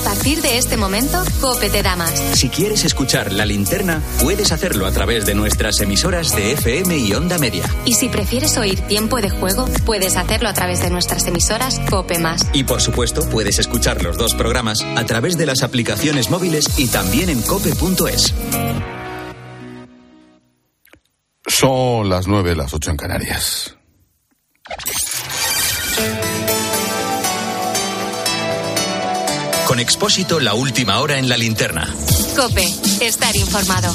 A partir de este momento, Cope te da más. Si quieres escuchar la linterna, puedes hacerlo a través de nuestras emisoras de FM y Onda Media. Y si prefieres oír tiempo de juego, puedes hacerlo a través de nuestras emisoras Cope Más. Y por supuesto, puedes escuchar los dos programas a través de las aplicaciones móviles y también en cope.es. Son las nueve, las ocho en Canarias. Con Expósito, la última hora en la linterna. Cope, estar informado.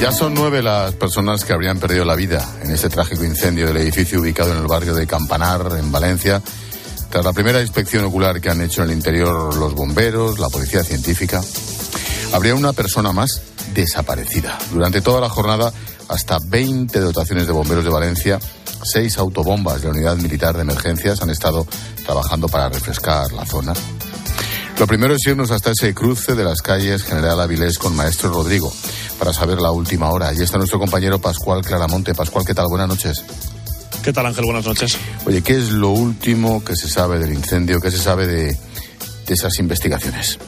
Ya son nueve las personas que habrían perdido la vida en este trágico incendio del edificio ubicado en el barrio de Campanar, en Valencia, tras la primera inspección ocular que han hecho en el interior los bomberos, la policía científica. Habría una persona más desaparecida. Durante toda la jornada, hasta 20 dotaciones de bomberos de Valencia Seis autobombas de la Unidad Militar de Emergencias han estado trabajando para refrescar la zona. Lo primero es irnos hasta ese cruce de las calles General Avilés con Maestro Rodrigo para saber la última hora. Allí está nuestro compañero Pascual Claramonte. Pascual, ¿qué tal? Buenas noches. ¿Qué tal, Ángel? Buenas noches. Oye, ¿qué es lo último que se sabe del incendio? ¿Qué se sabe de, de esas investigaciones?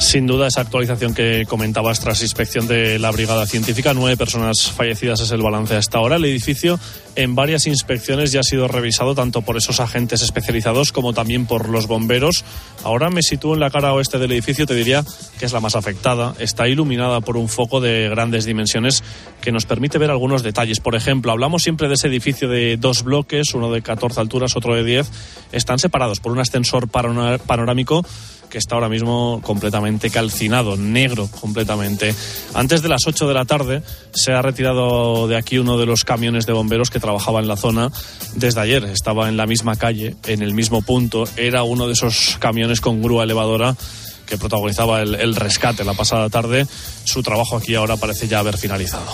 Sin duda, esa actualización que comentabas tras inspección de la Brigada Científica, nueve personas fallecidas es el balance hasta ahora. El edificio en varias inspecciones ya ha sido revisado tanto por esos agentes especializados como también por los bomberos. Ahora me sitúo en la cara oeste del edificio, te diría que es la más afectada. Está iluminada por un foco de grandes dimensiones que nos permite ver algunos detalles. Por ejemplo, hablamos siempre de ese edificio de dos bloques, uno de 14 alturas, otro de 10. Están separados por un ascensor panorámico que está ahora mismo completamente calcinado, negro completamente. Antes de las 8 de la tarde se ha retirado de aquí uno de los camiones de bomberos que trabajaba en la zona desde ayer. Estaba en la misma calle, en el mismo punto. Era uno de esos camiones con grúa elevadora que protagonizaba el, rescate la pasada tarde. Su trabajo aquí ahora parece ya haber finalizado.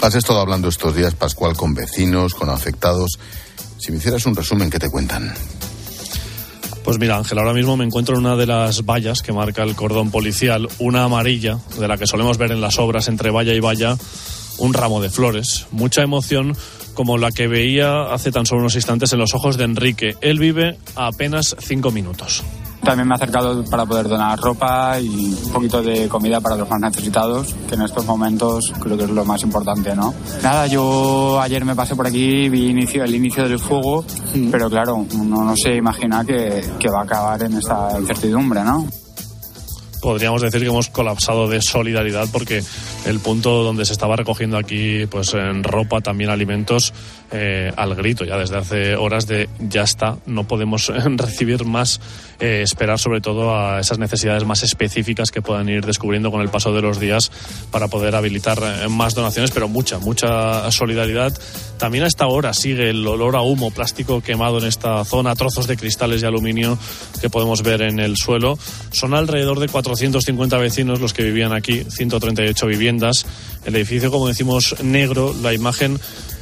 Has estado hablando estos días, Pascual, con vecinos, con afectados. Si me hicieras un resumen, ¿qué te cuentan? Pues mira, Ángel, ahora mismo me encuentro en una de las vallas que marca el cordón policial, una amarilla, de la que solemos ver en las obras entre valla y valla, un ramo de flores. Mucha emoción como la que veía hace tan solo unos instantes en los ojos de Enrique. Él vive a apenas cinco minutos. También me ha acercado para poder donar ropa y un poquito de comida para los más necesitados, que en estos momentos creo que es lo más importante, ¿no? Nada, yo ayer me pasé por aquí, vi inicio, el inicio del fuego, pero claro, uno no se imagina que, que va a acabar en esta incertidumbre, ¿no? podríamos decir que hemos colapsado de solidaridad porque el punto donde se estaba recogiendo aquí pues en ropa, también alimentos, eh, al grito ya desde hace horas de ya está, no podemos recibir más, eh, esperar sobre todo a esas necesidades más específicas que puedan ir descubriendo con el paso de los días para poder habilitar eh, más donaciones, pero mucha, mucha solidaridad. También a esta hora sigue el olor a humo, plástico quemado en esta zona, trozos de cristales y aluminio que podemos ver en el suelo. Son alrededor de 450 vecinos los que vivían aquí, 138 viviendas. El edificio, como decimos, negro, la imagen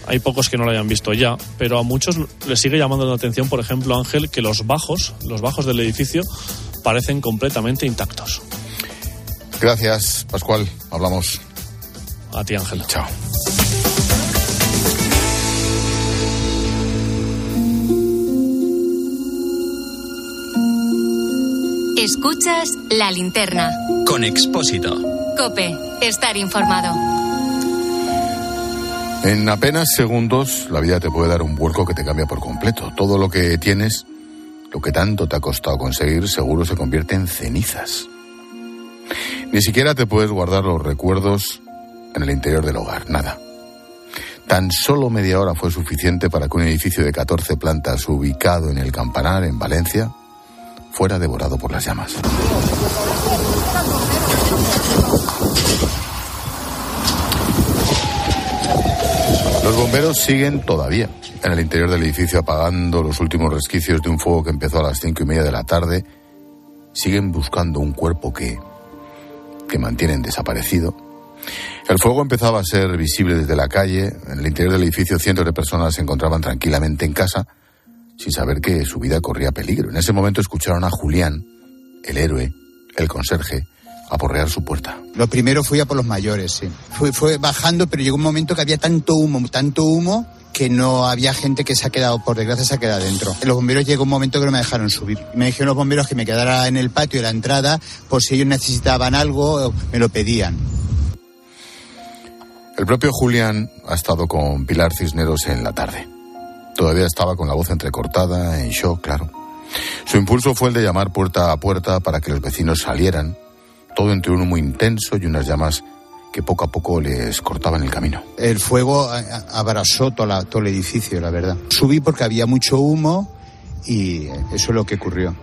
hay pocos que no lo hayan visto ya, pero a muchos les sigue llamando la atención, por ejemplo, Ángel, que los bajos, los bajos del edificio, parecen completamente intactos. Gracias, Pascual. Hablamos. A ti, Ángel. Chao. Escuchas la linterna. Con Expósito. Cope, estar informado. En apenas segundos la vida te puede dar un vuelco que te cambia por completo. Todo lo que tienes, lo que tanto te ha costado conseguir, seguro se convierte en cenizas. Ni siquiera te puedes guardar los recuerdos en el interior del hogar, nada. Tan solo media hora fue suficiente para que un edificio de 14 plantas ubicado en el Campanar, en Valencia, fuera devorado por las llamas. Los bomberos siguen todavía en el interior del edificio apagando los últimos resquicios de un fuego que empezó a las cinco y media de la tarde. Siguen buscando un cuerpo que, que mantienen desaparecido. El fuego empezaba a ser visible desde la calle. En el interior del edificio cientos de personas se encontraban tranquilamente en casa sin saber que su vida corría peligro. En ese momento escucharon a Julián, el héroe, el conserje, a porrear su puerta. Lo primero fui a por los mayores, sí. Fue, fue bajando, pero llegó un momento que había tanto humo, tanto humo, que no había gente que se ha quedado, por desgracia, se ha quedado dentro. Los bomberos llegó un momento que no me dejaron subir. Me dijeron los bomberos que me quedara en el patio de la entrada por si ellos necesitaban algo, me lo pedían. El propio Julián ha estado con Pilar Cisneros en la tarde. Todavía estaba con la voz entrecortada, en shock, claro. Su impulso fue el de llamar puerta a puerta para que los vecinos salieran, todo entre un humo intenso y unas llamas que poco a poco les cortaban el camino. El fuego abrazó todo, el edificio, la verdad. Subí porque había mucho humo y eso es lo que ocurrió.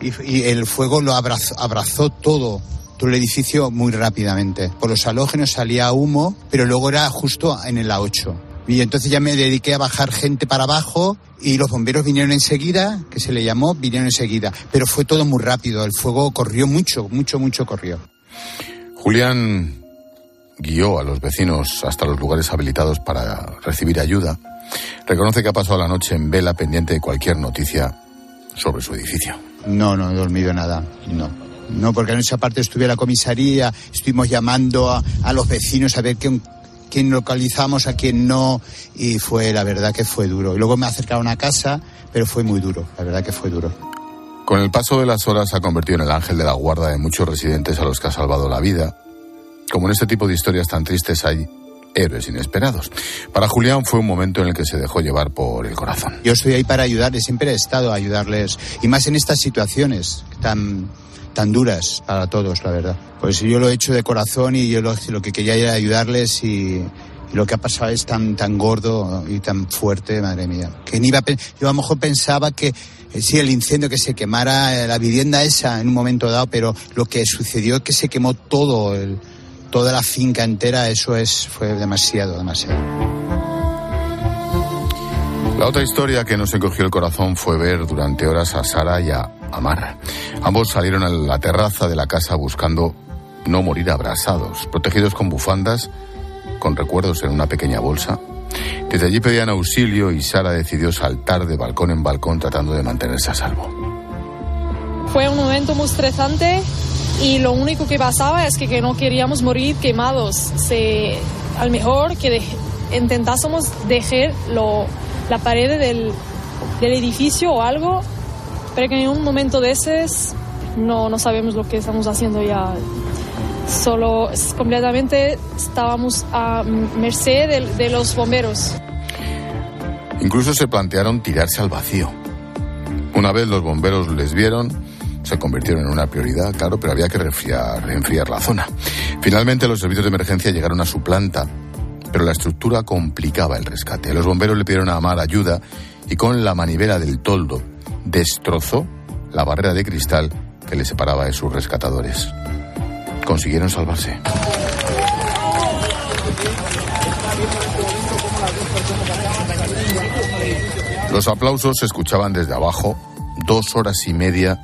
Y, el fuego lo abrazó, abrazó todo, todo el edificio muy rápidamente. Por los halógenos salía humo, pero luego era justo en el A8. Y entonces ya me dediqué a bajar gente para abajo y los bomberos vinieron enseguida, que se le llamó, vinieron enseguida. Pero fue todo muy rápido, el fuego corrió mucho, mucho, mucho corrió. Julián guió a los vecinos hasta los lugares habilitados para recibir ayuda. Reconoce que ha pasado la noche en vela pendiente de cualquier noticia sobre su edificio. No, no he dormido nada, no. No, porque en esa parte estuve a la comisaría, estuvimos llamando a, a los vecinos a ver quién, quién localizamos, a quién no, y fue, la verdad que fue duro. Y luego me acercaron a casa, pero fue muy duro, la verdad que fue duro. Con el paso de las horas se ha convertido en el ángel de la guarda de muchos residentes a los que ha salvado la vida como en este tipo de historias tan tristes hay héroes inesperados. Para Julián fue un momento en el que se dejó llevar por el corazón. Yo estoy ahí para ayudarles, siempre he estado a ayudarles, y más en estas situaciones tan, tan duras para todos, la verdad. Pues yo lo he hecho de corazón y yo lo, que quería era ayudarles y, lo que ha pasado es tan, tan gordo y tan fuerte, madre mía. Que ni iba yo a lo mejor pensaba que eh, sí, el incendio que se quemara la vivienda esa en un momento dado, pero lo que sucedió es que se quemó todo el, toda la finca entera, eso es, fue demasiado, demasiado. La otra historia que nos encogió el corazón fue ver durante horas a Sara y a Amar. Ambos salieron a la terraza de la casa buscando no morir abrasados, protegidos con bufandas, con recuerdos en una pequeña bolsa. Desde allí pedían auxilio y Sara decidió saltar de balcón en balcón tratando de mantenerse a salvo. Fue un momento muy estresante y lo único que pasaba es que, no queríamos morir quemados. Se, al mejor que intentásemos dejar lo, la pared del, del, edificio o algo, que en un momento de ese no, no sabemos lo que estamos haciendo ya. Solo completamente estábamos a merced de, de los bomberos. Incluso se plantearon tirarse al vacío. Una vez los bomberos les vieron, se convirtieron en una prioridad, claro, pero había que refriar, enfriar la zona. Finalmente los servicios de emergencia llegaron a su planta, pero la estructura complicaba el rescate. Los bomberos le pidieron a Amar ayuda y con la manivela del toldo destrozó la barrera de cristal que le separaba de sus rescatadores. Consiguieron salvarse. Los aplausos se escuchaban desde abajo dos horas y media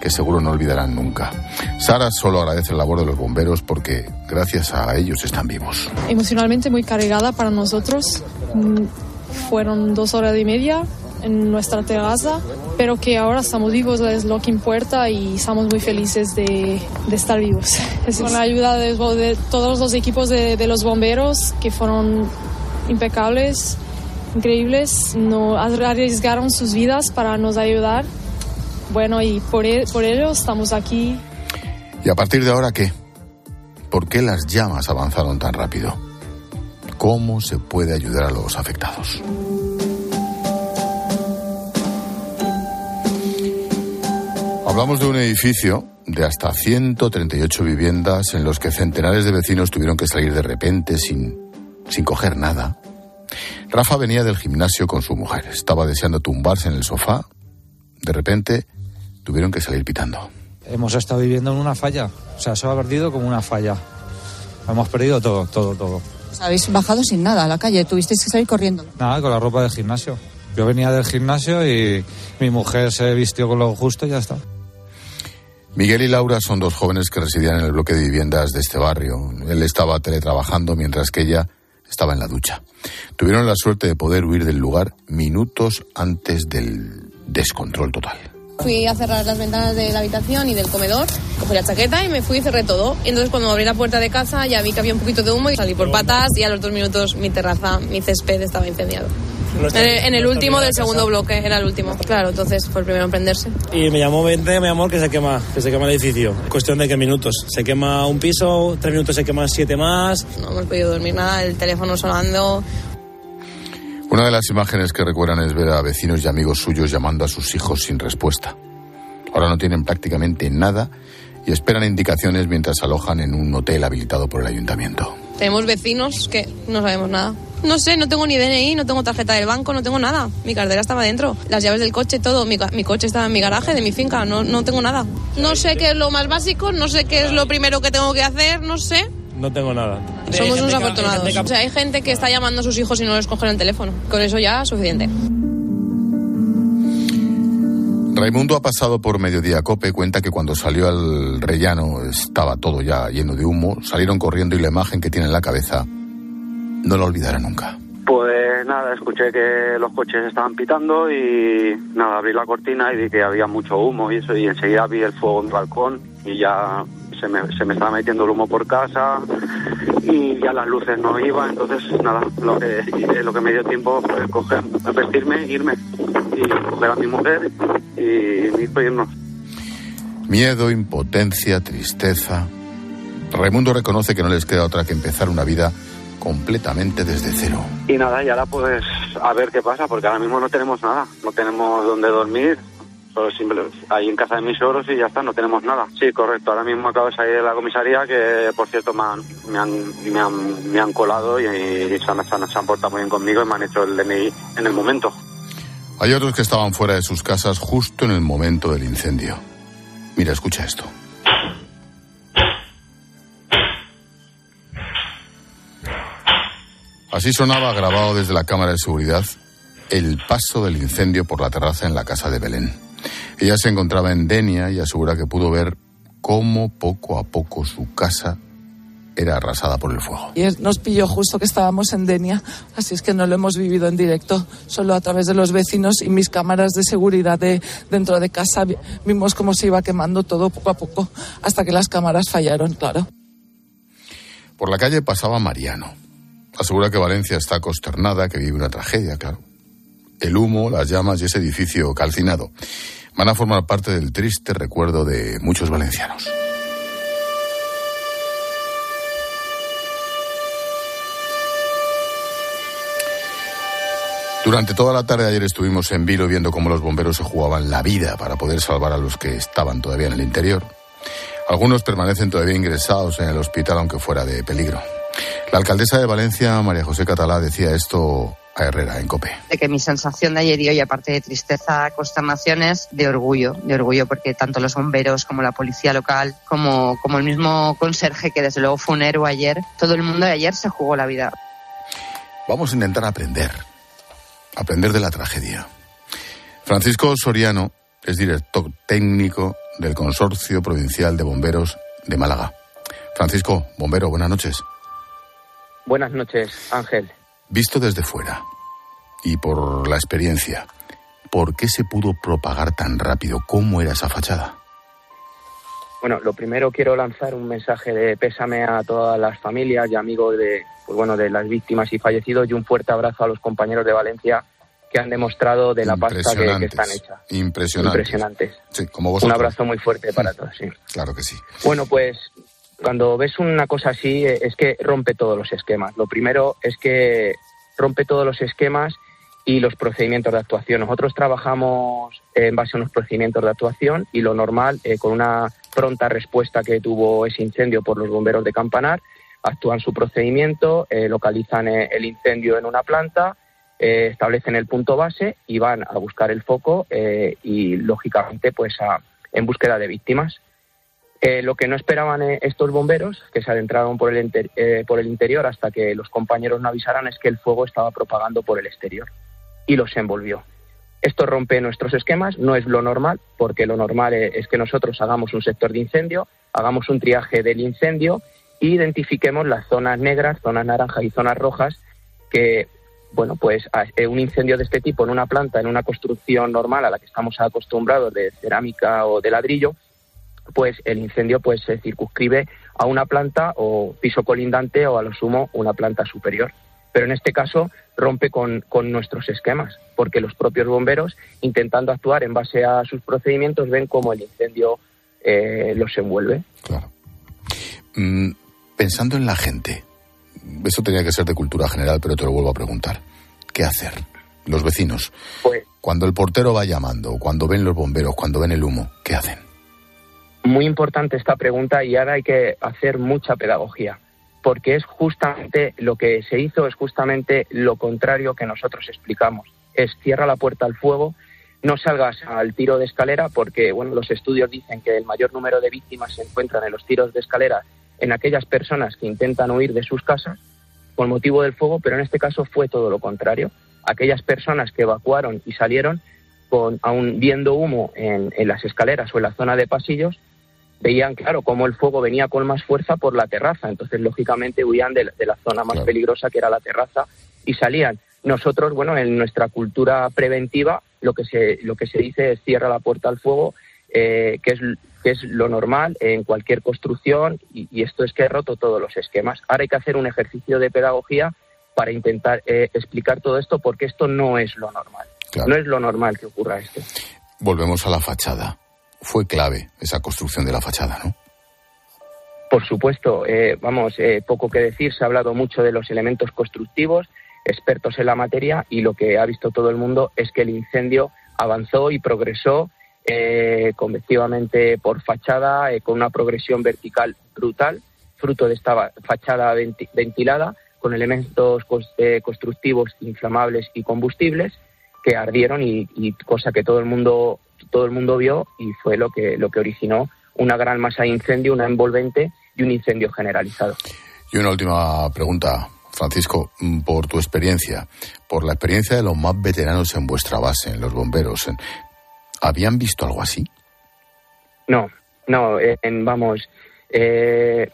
que seguro no olvidarán nunca. Sara solo agradece la labor de los bomberos porque gracias a ellos están vivos. Emocionalmente muy cargada para nosotros. Mm, fueron dos horas y media en nuestra terraza, pero que ahora estamos vivos es lo que importa y estamos muy felices de, de estar vivos. Con la ayuda de, de todos los equipos de, de, los bomberos que fueron impecables, increíbles, no arriesgaron sus vidas para nos ayudar bueno, y por, e, por ello estamos aquí. ¿Y a partir de ahora qué? ¿Por qué las llamas avanzaron tan rápido? ¿Cómo se puede ayudar a los afectados? Hablamos de un edificio de hasta 138 viviendas en los que centenares de vecinos tuvieron que salir de repente sin, sin coger nada. Rafa venía del gimnasio con su mujer. Estaba deseando tumbarse en el sofá. De repente tuvieron que salir pitando. Hemos estado viviendo en una falla, o sea, se ha perdido como una falla. Hemos perdido todo, todo, todo. habéis bajado sin nada a la calle, tuvisteis que salir corriendo. Nada, con la ropa del gimnasio. Yo venía del gimnasio y mi mujer se vistió con lo justo y ya está. Miguel y Laura son dos jóvenes que residían en el bloque de viviendas de este barrio. Él estaba teletrabajando mientras que ella estaba en la ducha. Tuvieron la suerte de poder huir del lugar minutos antes del descontrol total. Fui a cerrar las ventanas de la habitación y del comedor, cogí la chaqueta y me fui y cerré todo. Y entonces cuando abrí la puerta de casa ya vi que había un poquito de humo y salí por patas y a los dos minutos mi terraza, mi césped estaba incendiado. En el, último del segundo bloque, era el último. Claro, entonces fue el primero en prenderse. Y me llamó 20, me llamó que se quema, que se quema el edificio. Cuestión de qué minutos. Se quema un piso, tres minutos se queman siete más. No hemos podido dormir nada, el teléfono sonando. Una de las imágenes que recuerdan es ver a vecinos y amigos suyos llamando a sus hijos sin respuesta. Ahora no tienen prácticamente nada y esperan indicaciones mientras alojan en un hotel habilitado por el ayuntamiento. Tenemos vecinos que no sabemos nada. No sé, no tengo ni DNI, no tengo tarjeta del banco, no tengo nada. Mi cartera estaba dentro, las llaves del coche, todo. Mi, mi coche estaba en mi garaje de mi finca, no, no tengo nada. No sé qué es lo más básico, no sé qué es lo primero que tengo que hacer, no sé. No tengo nada. Somos unos afortunados. O sea, hay gente que está llamando a sus hijos y no les cogen el teléfono. Con eso ya es suficiente. Raimundo ha pasado por Mediodía Cope, cuenta que cuando salió al rellano estaba todo ya lleno de humo, salieron corriendo y la imagen que tiene en la cabeza no la olvidará nunca. Pues nada, escuché que los coches estaban pitando y nada, abrí la cortina y vi que había mucho humo y eso y enseguida vi el fuego en el balcón y ya se me, se me estaba metiendo el humo por casa y ya las luces no iban, entonces nada, lo que, lo que me dio tiempo fue coger, vestirme, irme y coger a mi mujer y, y irnos. Miedo, impotencia, tristeza. Raimundo reconoce que no les queda otra que empezar una vida completamente desde cero. Y nada, y ahora pues a ver qué pasa, porque ahora mismo no tenemos nada, no tenemos dónde dormir, solo simple, ahí en casa de mis ogros y ya está, no tenemos nada. Sí, correcto, ahora mismo acabo de salir de la comisaría que por cierto me han, me han, me han, me han colado y, y se, han, se, han, se han portado muy bien conmigo y me han hecho el DNI en el momento. Hay otros que estaban fuera de sus casas justo en el momento del incendio. Mira, escucha esto. Así sonaba grabado desde la cámara de seguridad el paso del incendio por la terraza en la casa de Belén. Ella se encontraba en Denia y asegura que pudo ver cómo poco a poco su casa era arrasada por el fuego. Y nos pilló justo que estábamos en Denia, así es que no lo hemos vivido en directo, solo a través de los vecinos y mis cámaras de seguridad de dentro de casa vimos cómo se iba quemando todo poco a poco hasta que las cámaras fallaron, claro. Por la calle pasaba Mariano. Asegura que Valencia está consternada, que vive una tragedia, claro. El humo, las llamas y ese edificio calcinado van a formar parte del triste recuerdo de muchos valencianos. Durante toda la tarde de ayer estuvimos en Vilo viendo cómo los bomberos se jugaban la vida para poder salvar a los que estaban todavía en el interior. Algunos permanecen todavía ingresados en el hospital aunque fuera de peligro. La alcaldesa de Valencia, María José Catalá, decía esto a Herrera, en COPE. De que mi sensación de ayer y hoy, aparte de tristeza, consternación, es de orgullo, de orgullo porque tanto los bomberos como la policía local, como, como el mismo conserje que desde luego fue un héroe ayer, todo el mundo de ayer se jugó la vida. Vamos a intentar aprender, aprender de la tragedia. Francisco Soriano es director técnico del Consorcio Provincial de Bomberos de Málaga. Francisco, bombero, buenas noches. Buenas noches, Ángel. Visto desde fuera y por la experiencia, ¿por qué se pudo propagar tan rápido? ¿Cómo era esa fachada? Bueno, lo primero quiero lanzar un mensaje de pésame a todas las familias y amigos de, pues bueno, de las víctimas y fallecidos y un fuerte abrazo a los compañeros de Valencia que han demostrado de la pasta que, que están hechas. Impresionantes. Impresionantes. Sí, como Un abrazo muy fuerte para todos, sí. Claro que sí. Bueno, pues cuando ves una cosa así eh, es que rompe todos los esquemas. Lo primero es que rompe todos los esquemas y los procedimientos de actuación. Nosotros trabajamos en base a unos procedimientos de actuación y lo normal, eh, con una pronta respuesta que tuvo ese incendio por los bomberos de Campanar, actúan su procedimiento, eh, localizan el incendio en una planta, establecen el punto base y van a buscar el foco y, lógicamente, pues a, en búsqueda de víctimas. Eh, lo que no esperaban eh, estos bomberos, que se adentraron por el, inter, eh, por el interior hasta que los compañeros no avisaran, es que el fuego estaba propagando por el exterior y los envolvió. Esto rompe nuestros esquemas, no es lo normal, porque lo normal es que nosotros hagamos un sector de incendio, hagamos un triaje del incendio e identifiquemos las zonas negras, zonas naranjas y zonas rojas que bueno, pues eh, un incendio de este tipo en una planta, en una construcción normal a la que estamos acostumbrados de cerámica o de ladrillo, pues el incendio pues se circunscribe a una planta o piso colindante o a lo sumo una planta superior. Pero en este caso rompe con, nuestros esquemas, porque los propios bomberos, intentando actuar en base a sus procedimientos, ven cómo el incendio eh, los envuelve. Claro. Mm, pensando en la gente, eso tenía que ser de cultura general, pero te lo vuelvo a preguntar. ¿Qué hacer? Los vecinos. Pues, cuando el portero va llamando, cuando ven los bomberos, cuando ven el humo, ¿qué hacen? Muy importante esta pregunta y ahora hay que hacer mucha pedagogía, porque es justamente lo que se hizo, es justamente lo contrario que nosotros explicamos. Es cierra la puerta al fuego, no salgas al tiro de escalera, porque bueno, los estudios dicen que el mayor número de víctimas se encuentran en los tiros de escalera en aquellas personas que intentan huir de sus casas por motivo del fuego, pero en este caso fue todo lo contrario. Aquellas personas que evacuaron y salieron, con, aún viendo humo en, las escaleras o en la zona de pasillos, veían, claro, cómo el fuego venía con más fuerza por la terraza. Entonces, lógicamente, huían de, la zona más peligrosa, que era la terraza, y salían. Nosotros, bueno, en nuestra cultura preventiva, lo que se, lo que se dice es cierra la puerta al fuego, eh, que es que es lo normal en cualquier construcción y, esto es que he roto todos los esquemas. Ahora hay que hacer un ejercicio de pedagogía para intentar eh, explicar todo esto porque esto no es lo normal. No es lo normal que ocurra esto. Volvemos a la fachada. Fue clave esa construcción de la fachada, ¿no? Por supuesto, eh, vamos, eh, poco que decir, se ha hablado mucho de los elementos constructivos, expertos en la materia, y lo que ha visto todo el mundo es que el incendio avanzó y progresó eh, convectivamente por fachada, eh, con una progresión vertical brutal, fruto de esta fachada ventilada, con elementos eh, constructivos inflamables y combustibles que ardieron y, cosa que todo el mundo todo el mundo vio y fue lo que lo que originó una gran masa de incendio, una envolvente y un incendio generalizado. Y una última pregunta, Francisco, mm, por tu experiencia, por la experiencia de los más veteranos en vuestra base, en los bomberos, ¿Habían visto algo así? No, no, en, vamos, eh,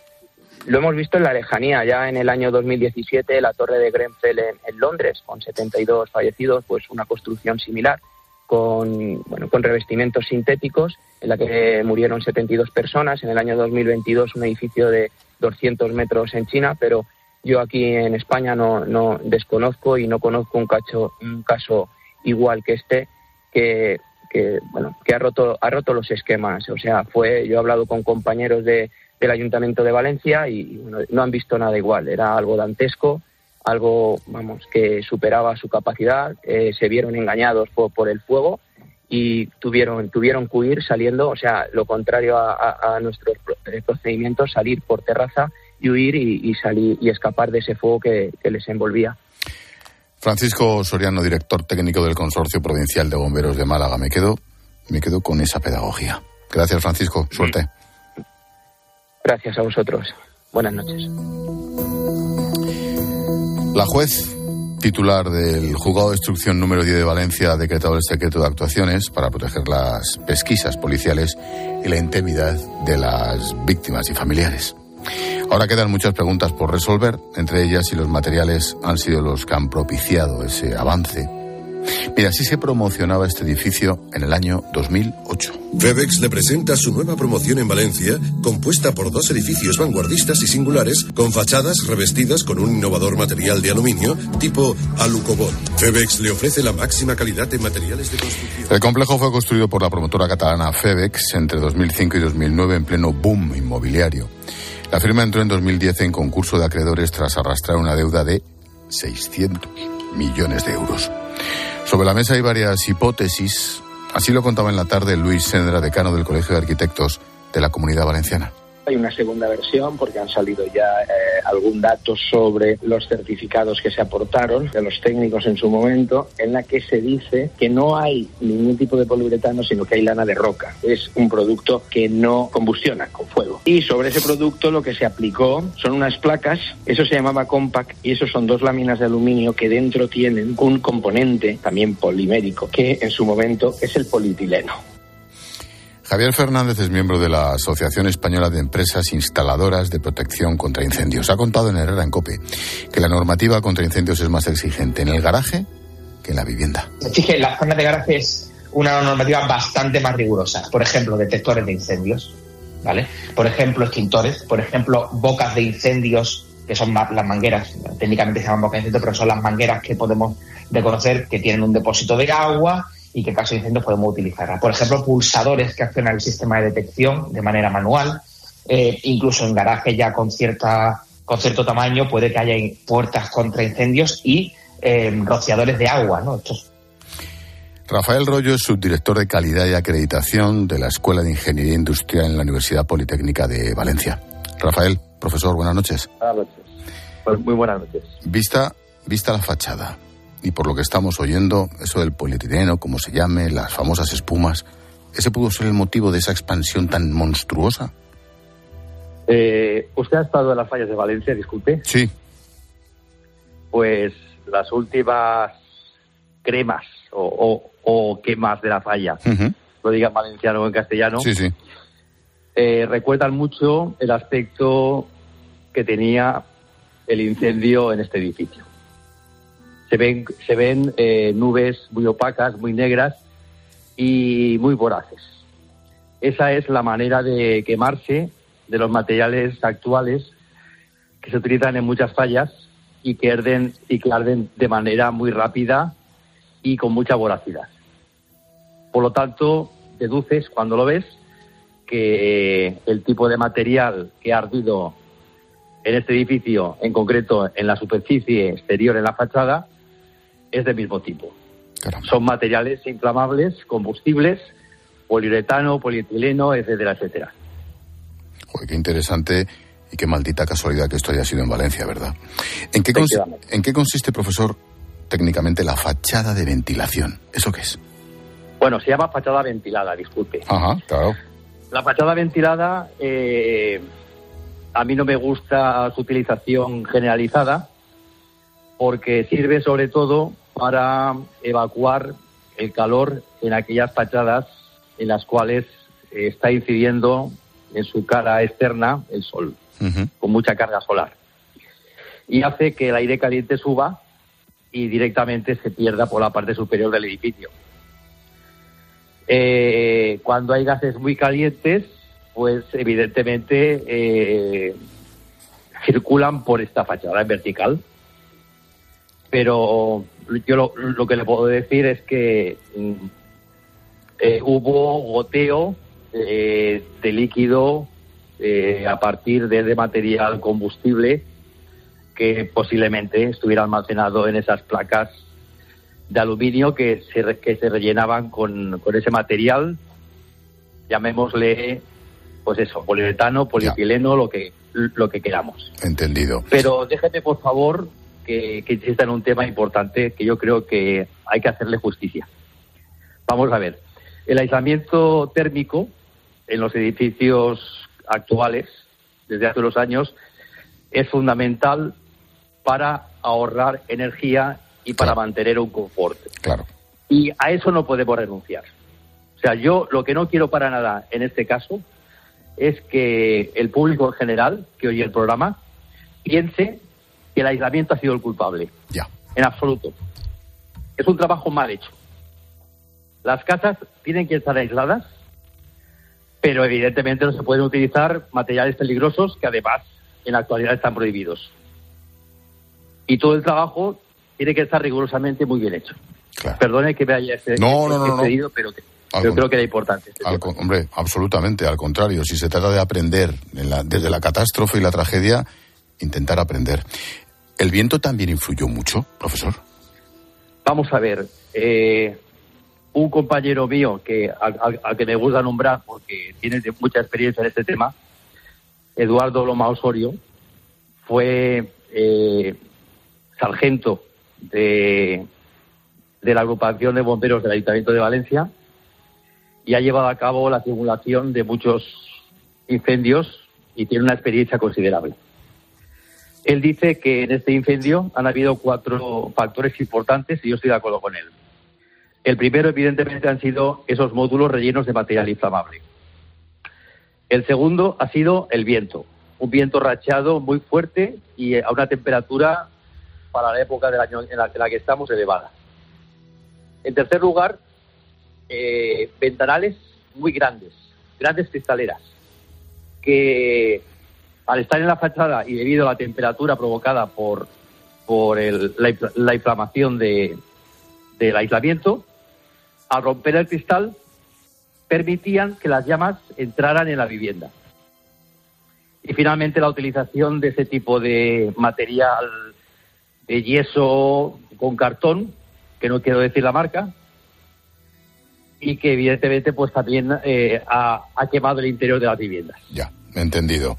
lo hemos visto en la lejanía, ya en el año 2017, la torre de Grenfell en, Londres, con 72 fallecidos, pues una construcción similar, con, bueno, con revestimientos sintéticos, en la que murieron 72 personas. En el año 2022, un edificio de 200 metros en China, pero yo aquí en España no, no desconozco y no conozco un, cacho, un caso igual que este, que que bueno que ha roto ha roto los esquemas o sea fue yo he hablado con compañeros de, del ayuntamiento de Valencia y, no han visto nada igual era algo dantesco algo vamos que superaba su capacidad eh, se vieron engañados por, el fuego y tuvieron tuvieron que huir saliendo o sea lo contrario a, nuestros procedimientos salir por terraza y huir y, salir y escapar de ese fuego que les envolvía Francisco Soriano, director técnico del Consorcio Provincial de Bomberos de Málaga. Me quedo, me quedo con esa pedagogía. Gracias, Francisco. Suerte. Gracias a vosotros. Buenas noches. La juez titular del Juzgado de Instrucción número 10 de Valencia ha decretado el secreto de actuaciones para proteger las pesquisas policiales y la intimidad de las víctimas y familiares. Ahora quedan muchas preguntas por resolver, entre ellas si los materiales han sido los que han propiciado ese avance. Mira, así se promocionaba este edificio en el año 2008. Febex le presenta su nueva promoción en Valencia, compuesta por dos edificios vanguardistas y singulares, con fachadas revestidas con un innovador material de aluminio tipo Alucobot. Febex le ofrece la máxima calidad en materiales de construcción. El complejo fue construido por la promotora catalana Febex entre 2005 y 2009 en pleno boom inmobiliario. La firma entró en 2010 en concurso de acreedores tras arrastrar una deuda de 600 millones de euros. Sobre la mesa hay varias hipótesis. Así lo contaba en la tarde Luis Sendra, decano del Colegio de Arquitectos de la Comunidad Valenciana. Hay una segunda versión porque han salido ya eh, algún dato sobre los certificados que se aportaron de los técnicos en su momento, en la que se dice que no hay ningún tipo de poliuretano, sino que hay lana de roca. Es un producto que no combustiona con fuego. Y sobre ese producto lo que se aplicó son unas placas, eso se llamaba compact, y eso son dos láminas de aluminio que dentro tienen un componente también polimérico, que en su momento es el polietileno. Javier Fernández es miembro de la Asociación Española de Empresas Instaladoras de Protección contra Incendios. Ha contado en Herrera en Cope que la normativa contra incendios es más exigente en el garaje que en la vivienda. En las zonas de garaje es una normativa bastante más rigurosa. Por ejemplo, detectores de incendios, ¿vale? Por ejemplo, extintores, por ejemplo, bocas de incendios, que son las mangueras, técnicamente se llaman bocas de incendios, pero son las mangueras que podemos reconocer que tienen un depósito de agua y que en caso de incendio podemos utilizarla. Por ejemplo, pulsadores que accionan el sistema de detección de manera manual, eh, incluso en garajes ya con cierta con cierto tamaño puede que haya puertas contra incendios y eh, rociadores de agua, ¿no? Rafael Rollo es subdirector de calidad y acreditación de la Escuela de Ingeniería Industrial en la Universidad Politécnica de Valencia. Rafael, profesor, buenas noches. Buenas noches. Pues muy buenas noches. Vista, vista la fachada y por lo que estamos oyendo, eso del polietileno, como se llame, las famosas espumas, ¿ese pudo ser el motivo de esa expansión tan monstruosa? Eh, ¿Usted ha estado en las fallas de Valencia, disculpe? Sí. Pues las últimas cremas o, quemas de la falla, lo diga en valenciano o en castellano, sí, sí. Eh, recuerdan mucho el aspecto que tenía el incendio en este edificio se ven, se ven eh, nubes muy opacas, muy negras y muy voraces. Esa es la manera de quemarse de los materiales actuales que se utilizan en muchas fallas y que arden, y que arden de manera muy rápida y con mucha voracidad. Por lo tanto, deduces cuando lo ves que el tipo de material que ha ardido en este edificio, en concreto en la superficie exterior, en la fachada, es del mismo tipo. Son materiales inflamables, combustibles, poliuretano, polietileno, etcétera, etcétera. Joder, qué interesante y qué maldita casualidad que esto haya sido en Valencia, ¿verdad? ¿En qué, ¿En qué consiste, profesor, técnicamente la fachada de ventilación? ¿Eso qué es? Bueno, se llama fachada ventilada, disculpe. Ajá, claro. La fachada ventilada, eh, a mí no me gusta su utilización generalizada, porque sirve sobre todo para evacuar el calor en aquellas fachadas en las cuales está incidiendo en su cara externa el sol, con mucha carga solar. Y hace que el aire caliente suba y directamente se pierda por la parte superior del edificio. Eh, cuando hay gases muy calientes, pues evidentemente eh, circulan por esta fachada en vertical pero yo lo, que le puedo decir es que mm, eh, hubo goteo eh, de líquido eh, a partir de, material combustible que posiblemente estuviera almacenado en esas placas de aluminio que se, que se rellenaban con, ese material, llamémosle, pues eso, poliuretano, polietileno, lo que, lo que queramos. Entendido. Pero déjeme, por favor, que, que insista en un tema importante que yo creo que hay que hacerle justicia. Vamos a ver, el aislamiento térmico en los edificios actuales, desde hace unos años, es fundamental para ahorrar energía y para mantener un confort. Claro. Y a eso no podemos renunciar. O sea, yo lo que no quiero para nada en este caso es que el público en general que oye el programa piense que el aislamiento ha sido el culpable. Ya. En absoluto. Es un trabajo mal hecho. Las casas tienen que estar aisladas, pero evidentemente no se pueden utilizar materiales peligrosos que además en la actualidad están prohibidos. Y todo el trabajo tiene que estar rigurosamente muy bien hecho. Perdone que me haya no, no, no, excedido, pero, creo que era importante. Este hombre, absolutamente, al contrario. Si se trata de aprender desde la catástrofe y la tragedia, intentar aprender. ¿El viento también influyó mucho, profesor? Vamos a ver. Eh, un compañero mío que al, que me gusta nombrar porque tiene mucha experiencia en este tema, Eduardo Loma Osorio, fue eh, sargento de, de la agrupación de bomberos del Ayuntamiento de Valencia y ha llevado a cabo la simulación de muchos incendios y tiene una experiencia considerable. Él dice que en este incendio han habido cuatro factores importantes y yo estoy de acuerdo con él. El primero, evidentemente, han sido esos módulos rellenos de material inflamable. El segundo ha sido el viento, un viento rachado muy fuerte y a una temperatura para la época del año en la, que estamos elevada. En tercer lugar, eh, ventanales muy grandes, grandes cristaleras, que al estar en la fachada y debido a la temperatura provocada por, por el- la, la inflamación de, del aislamiento, al romper el cristal permitían que las llamas entraran en la vivienda. Y finalmente la utilización de ese tipo de material de yeso con cartón, que no quiero decir la marca, y que evidentemente pues también eh, ha, ha quemado el interior de las viviendas. Ya, entendido.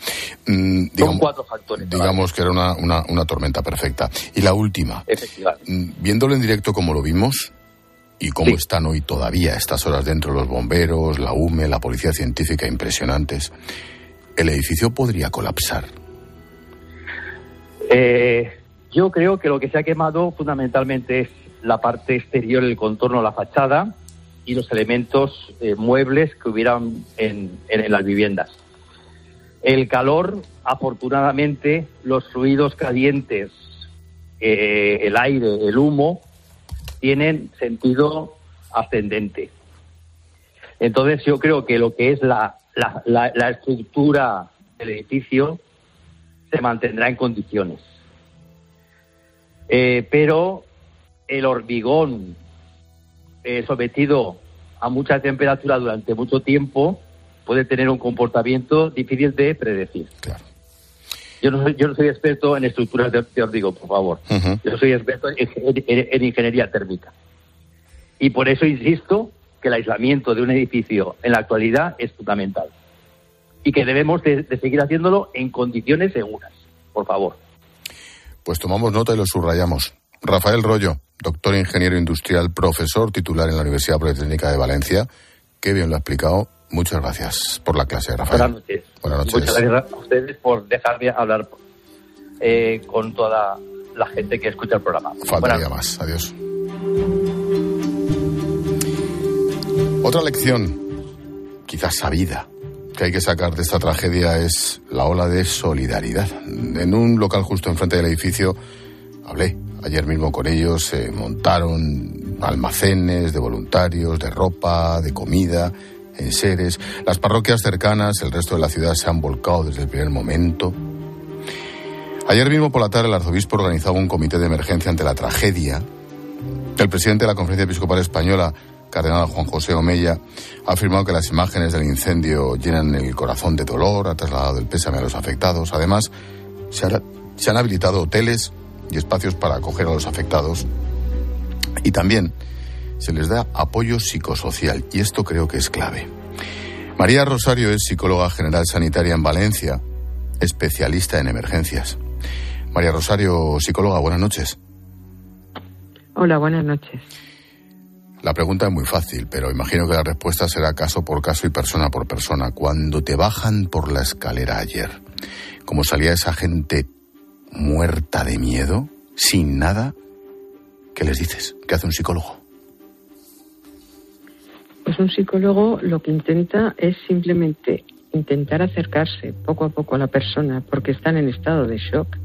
Mm, Son digamos, cuatro factores. digamos que era una, una, una tormenta perfecta. Y la última, Efectivamente. mm, viéndolo en directo como lo vimos y cómo están hoy todavía a estas horas dentro los bomberos, la UME, la policía científica impresionantes, el edificio podría colapsar. Eh, yo creo que lo que se ha quemado fundamentalmente es la parte exterior, el contorno, la fachada y los elementos eh, muebles que hubieran en, en- en las viviendas. El calor, afortunadamente, los fluidos calientes, eh, el aire, el humo, tienen sentido ascendente. Entonces yo creo que lo que es la, la- la- estructura del edificio se mantendrá en condiciones. Eh, pero el hormigón eh, sometido a mucha temperatura durante mucho tiempo puede tener un comportamiento difícil de predecir. Yo, no soy, yo no soy experto en estructuras de, de hormigón, por favor. Yo soy experto en, en- en ingeniería térmica. Y por eso insisto que el aislamiento de un edificio en la actualidad es fundamental. Y que debemos de, de seguir haciéndolo en condiciones seguras, por favor. Pues tomamos nota y lo subrayamos. Rafael Rollo, doctor ingeniero industrial, profesor titular en la Universidad Politécnica de Valencia. Qué bien lo ha explicado. Muchas gracias por la clase, Rafael. Buenas noches. Buenas noches. Muchas gracias a ustedes por dejarme hablar eh, con toda la gente que escucha el programa. Faltaría más. Adiós. Otra lección, quizás sabida, que hay que sacar de esta tragedia es la ola de solidaridad. En un local justo enfrente del edificio hablé ayer mismo con ellos, se montaron almacenes de voluntarios, de ropa, de comida, enseres. Las parroquias cercanas, el resto de la ciudad se han volcado desde el primer momento. Ayer mismo por la tarde el arzobispo organizaba un comité de emergencia ante la tragedia. El presidente de la Conferencia Episcopal Española, cardenal Juan José Omeya, ha afirmado que las imágenes del incendio llenan el corazón de dolor, ha trasladado el pésame a los afectados. Además, se, se han habilitado hoteles y espacios para acoger a los afectados y también se les da apoyo psicosocial y esto creo que es clave. María Rosario es psicóloga general sanitaria en Valencia, especialista en emergencias. María Rosario, psicóloga, buenas noches. Hola, buenas noches. La pregunta es muy fácil, pero imagino que la respuesta será caso por caso y persona por persona. Cuando te bajan por la escalera ayer, como salía esa gente muerta de miedo, sin nada, ¿qué les dices? ¿Qué hace un psicólogo? Un psicólogo lo que intenta es simplemente intentar acercarse poco a poco a la persona porque están en estado de shock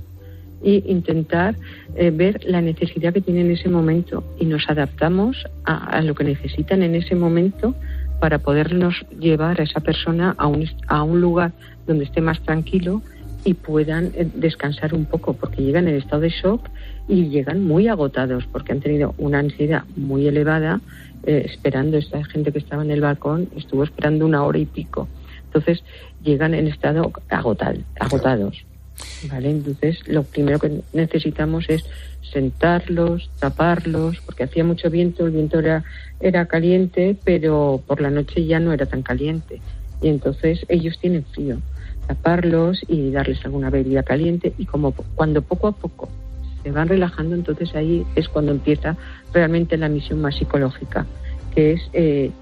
y intentar eh, ver la necesidad que tiene en ese momento y nos adaptamos a, a lo que necesitan en ese momento para podernos llevar a esa persona a un, a un lugar donde esté más tranquilo y puedan eh, descansar un poco porque llegan en estado de shock y llegan muy agotados porque han tenido una ansiedad muy elevada eh, esperando esta gente que estaba en el balcón estuvo esperando una hora y pico. Entonces llegan en estado agotado, agotados vale entonces lo primero que necesitamos es sentarlos taparlos porque hacía mucho viento el viento era era caliente pero por la noche ya no era tan caliente. Y entonces ellos tienen frío taparlos y darles alguna bebida caliente y como cuando poco a poco se van relajando, entonces ahí es cuando empieza realmente la misión más psicológica, que es eh,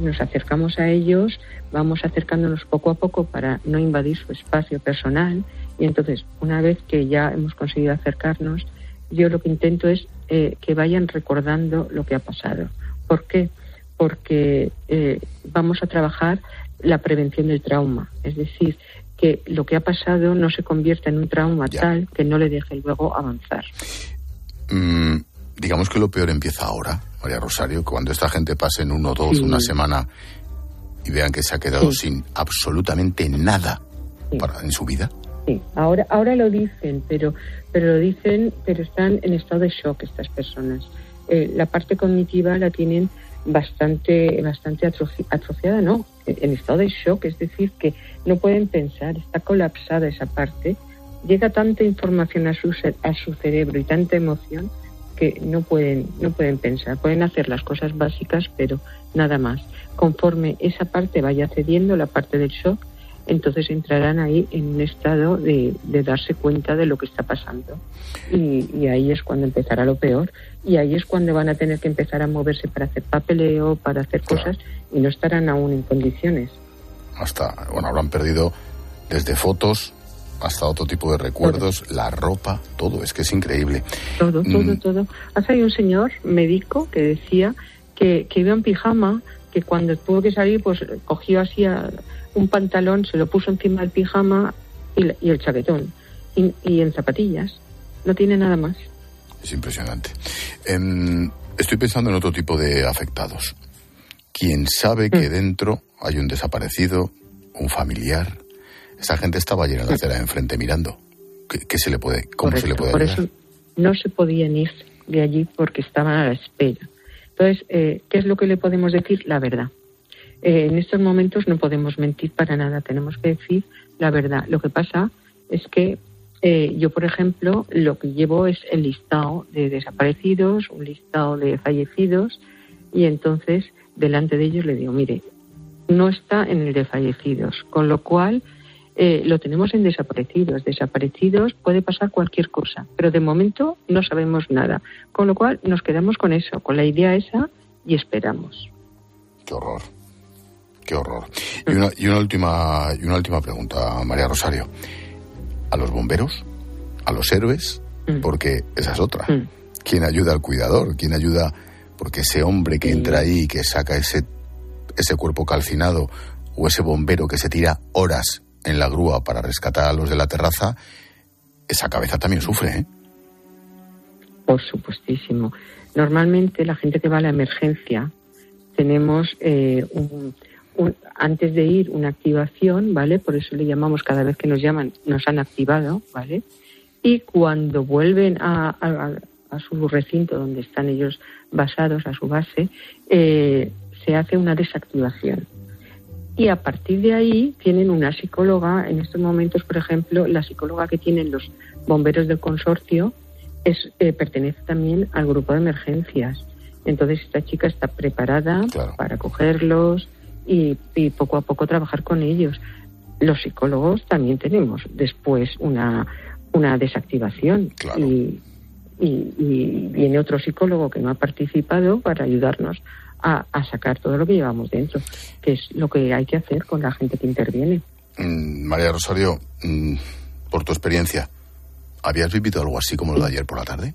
nos acercamos a ellos, vamos acercándonos poco a poco para no invadir su espacio personal y entonces una vez que ya hemos conseguido acercarnos, yo lo que intento es eh, que vayan recordando lo que ha pasado. ¿Por qué? porque eh, vamos a trabajar la prevención del trauma. Es decir, que lo que ha pasado no se convierta en un trauma tal que no le deje luego avanzar. Mm, digamos que lo peor empieza ahora, María Rosario, cuando esta gente pase en uno, dos, una semana y vean que se ha quedado sin absolutamente nada para, en su vida. Sí, ahora, ahora lo dicen, pero, pero lo dicen, pero están en estado de shock estas personas. Eh, la parte cognitiva la tienen bastante, bastante atrofiada, ¿no? En estado de shock, es decir, que no pueden pensar, está colapsada esa parte, llega tanta información a su, a su cerebro y tanta emoción que no pueden, no pueden pensar, pueden hacer las cosas básicas, pero nada más. Conforme esa parte vaya cediendo, la parte del shock, entonces entrarán ahí en un estado de, darse cuenta de lo que está pasando. Y, ahí es cuando empezará lo peor. Y ahí es cuando van a tener que empezar a moverse para hacer papeleo, para hacer cosas, y no estarán aún en condiciones. Hasta, bueno, habrán perdido desde fotos hasta otro tipo de recuerdos, la ropa, todo, es que es increíble. Todo, todo, mm. todo. Hace hay un señor médico que decía que, que iba en pijama, que cuando tuvo que salir, pues cogió así a, un pantalón, se lo puso encima del pijama y, el chaquetón. Y, en zapatillas. No tiene nada más. Es impresionante. Em, estoy pensando en otro tipo de afectados. Quien sabe que mm. dentro hay un desaparecido, un familiar. Esa gente estaba allí en la acera de enfrente mirando. ¿Qué, se le puede, ¿Cómo se le puede Por eso no se podían ir de allí porque estaban a la espera. Entonces, eh, ¿qué es lo que le podemos decir? La verdad. Eh, en estos momentos no podemos mentir para nada, tenemos que decir la verdad. Lo que pasa es que eh, yo, por ejemplo, lo que llevo es el listado de desaparecidos, un listado de fallecidos, y entonces delante de ellos le digo, mire, no está en el de fallecidos, con lo cual eh, lo tenemos en desaparecidos. Desaparecidos puede pasar cualquier cosa, pero de momento no sabemos nada, con lo cual nos quedamos con eso, con la idea esa y esperamos. Qué horror. Qué horror. Y una, y una, última, y una última pregunta, María Rosario. ¿A los bomberos? ¿A los héroes? Mm. Porque esa es otra. Mm. ¿Quién ayuda al cuidador? ¿Quién ayuda? Porque ese hombre que entra ahí y que saca ese, ese cuerpo calcinado o ese bombero que se tira horas en la grúa para rescatar a los de la terraza, esa cabeza también sufre, ¿eh? Por supuestísimo. Normalmente la gente que va a la emergencia tenemos eh, un, antes de ir una activación, ¿vale? Por eso le llamamos cada vez que nos llaman, nos han activado, ¿vale? Y cuando vuelven a, su recinto donde están ellos basados, a su base, eh, se hace una desactivación. Y a partir de ahí tienen una psicóloga, en estos momentos, por ejemplo, la psicóloga que tienen los bomberos del consorcio es, eh, pertenece también al grupo de emergencias. Entonces esta chica está preparada para cogerlos, y, poco a poco trabajar con ellos. Los psicólogos también tenemos después una, una desactivación y, y, viene otro psicólogo que no ha participado para ayudarnos a, sacar todo lo que llevamos dentro, que es lo que hay que hacer con la gente que interviene. Mm, María Rosario, mm, por tu experiencia, ¿habías vivido algo así como lo de ayer por la tarde?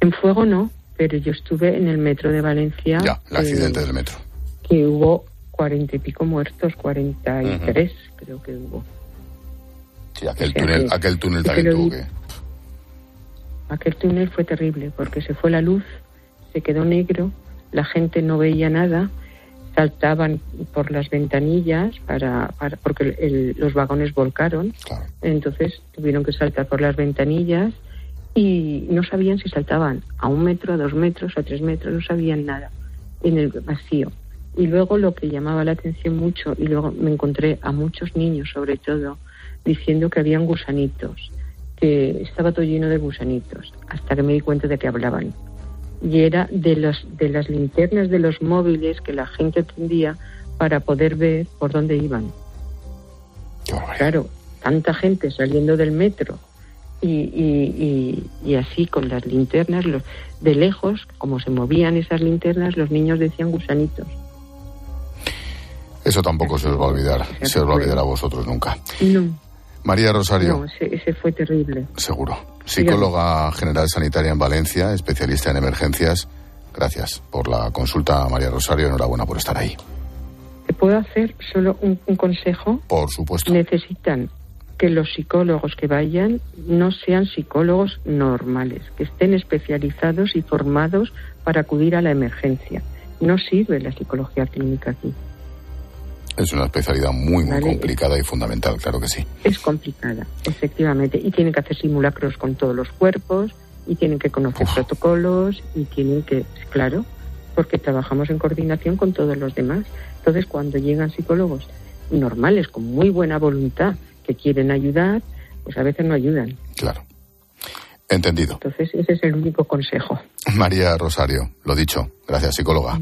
En fuego no, pero yo estuve en el metro de Valencia. Ya, el accidente del metro. Que hubo cuarenta y pico muertos, cuarenta y tres creo que hubo. Sí, aquel, túnel, aquel túnel también tuvo que... Aquel túnel fue terrible porque se fue la luz, se quedó negro, la gente no veía nada, saltaban por las ventanillas para, para porque los vagones volcaron, entonces tuvieron que saltar por las ventanillas y no sabían si saltaban a un metro, a dos metros, a tres metros, no sabían nada en el vacío. Y luego lo que llamaba la atención mucho, y luego me encontré a muchos niños sobre todo, diciendo que habían gusanitos, que estaba todo lleno de gusanitos, hasta que me di cuenta de que hablaban. Y era de, los, de las linternas de los móviles que la gente tendía para poder ver por dónde iban. Claro, tanta gente saliendo del metro y, y, así con las linternas, los, de lejos, como se movían esas linternas, los niños decían gusanitos. Eso tampoco se os va a olvidar, se os va a olvidar a vosotros nunca. No. María Rosario. No, ese, fue terrible. Seguro. Psicóloga general sanitaria en Valencia, especialista en emergencias. Gracias por la consulta, María Rosario. Enhorabuena por estar ahí. ¿Te puedo hacer solo un, un consejo? Por supuesto. Necesitan que los psicólogos que vayan no sean psicólogos normales, que estén especializados y formados para acudir a la emergencia. No sirve la psicología clínica aquí. Es una especialidad muy, muy Vale. complicada y fundamental, claro que sí. Es complicada, efectivamente. Y tienen que hacer simulacros con todos los cuerpos, y tienen que conocer protocolos, y tienen que, claro, porque trabajamos en coordinación con todos los demás. Entonces, cuando llegan psicólogos normales, con muy buena voluntad, que quieren ayudar, pues a veces no ayudan. Claro. Entendido. Entonces, ese es el único consejo. María Rosario, lo dicho. Gracias, psicóloga.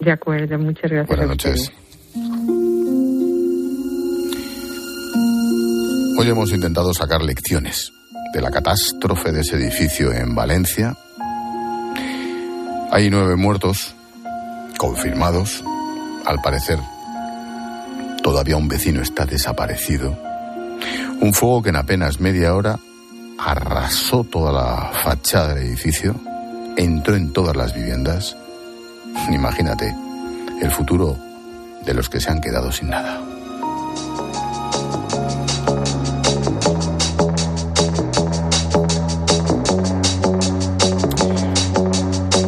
De acuerdo, muchas gracias. Buenas noches. Hoy hemos intentado sacar lecciones de la catástrofe de ese edificio en Valencia. Hay nueve muertos confirmados. Al parecer, todavía un vecino está desaparecido. Un fuego que en apenas media hora arrasó toda la fachada del edificio, entró en todas las viviendas. Imagínate el futuro de los que se han quedado sin nada.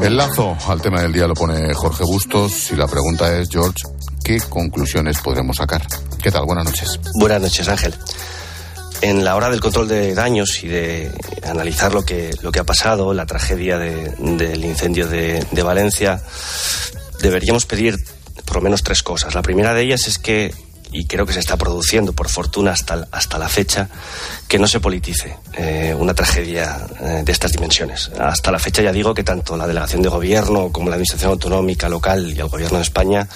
El lazo al tema del día lo pone Jorge Bustos y la pregunta es, George, ¿qué conclusiones podremos sacar? ¿Qué tal? Buenas noches. Buenas noches, Ángel. En la hora del control de daños y de analizar lo que, lo que ha pasado, la tragedia de- del incendio de, de Valencia, deberíamos pedir por lo menos tres cosas. La primera de ellas es que, y creo que se está produciendo por fortuna hasta, hasta la fecha, que no se politice eh, una tragedia eh, de estas dimensiones. Hasta la fecha ya digo que tanto la delegación de gobierno como la administración autonómica local y el gobierno de España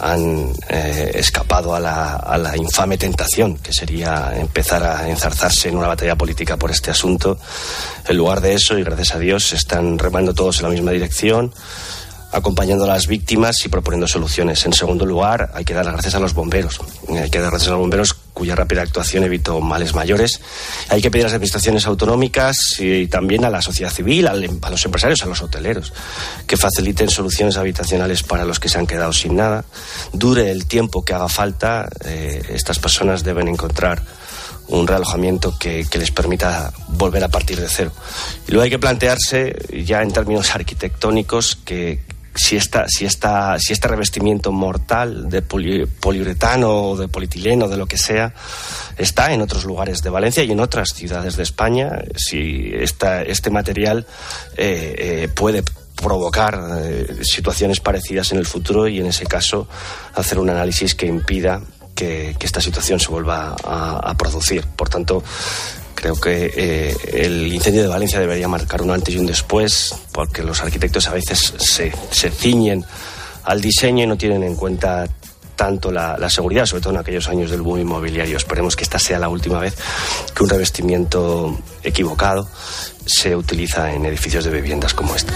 han eh, escapado a la, infame tentación que sería empezar a enzarzarse en una batalla política por este asunto. En lugar de eso, y gracias a Dios, están remando todos en la misma dirección, acompañando a las víctimas y proponiendo soluciones. En segundo lugar, hay que dar las gracias a los bomberos. Hay que dar gracias a los bomberos cuya rápida actuación evitó males mayores. Hay que pedir a las administraciones autonómicas y también a la sociedad civil, al- a los empresarios, a los hoteleros, que faciliten soluciones habitacionales para los que se han quedado sin nada. Dure el tiempo que haga falta, eh, estas personas deben encontrar un realojamiento que, que les permita volver a partir de cero. Y luego hay que plantearse, ya en términos arquitectónicos, que si, esta, si, esta, si este revestimiento mortal de poli- poliuretano o de polietileno, de lo que sea, está en otros lugares de Valencia y en otras ciudades de España, si esta, este material eh, eh, puede provocar eh, situaciones parecidas en el futuro y en ese caso hacer un análisis que impida que, que esta situación se vuelva a, a producir. Por tanto, creo que eh, el incendio de Valencia debería marcar un antes y un después, porque los arquitectos a veces se, se ciñen al diseño y no tienen en cuenta tanto la, la seguridad, sobre todo en aquellos años del boom inmobiliario. Esperemos que esta sea la última vez que un revestimiento equivocado se utiliza en edificios de viviendas como este.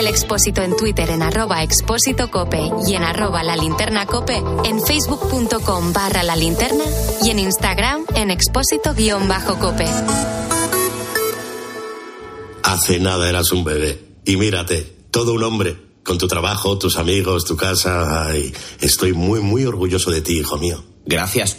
Ángel Expósito en Twitter en arroba expósito cope y en arroba la linterna cope, en facebook.com barra la linterna y en Instagram en expósito guion bajo cope. Hace nada eras un bebé. Y mírate, todo un hombre. Con tu trabajo, tus amigos, tu casa. Ay, estoy muy, muy orgulloso de ti, hijo mío. Gracias.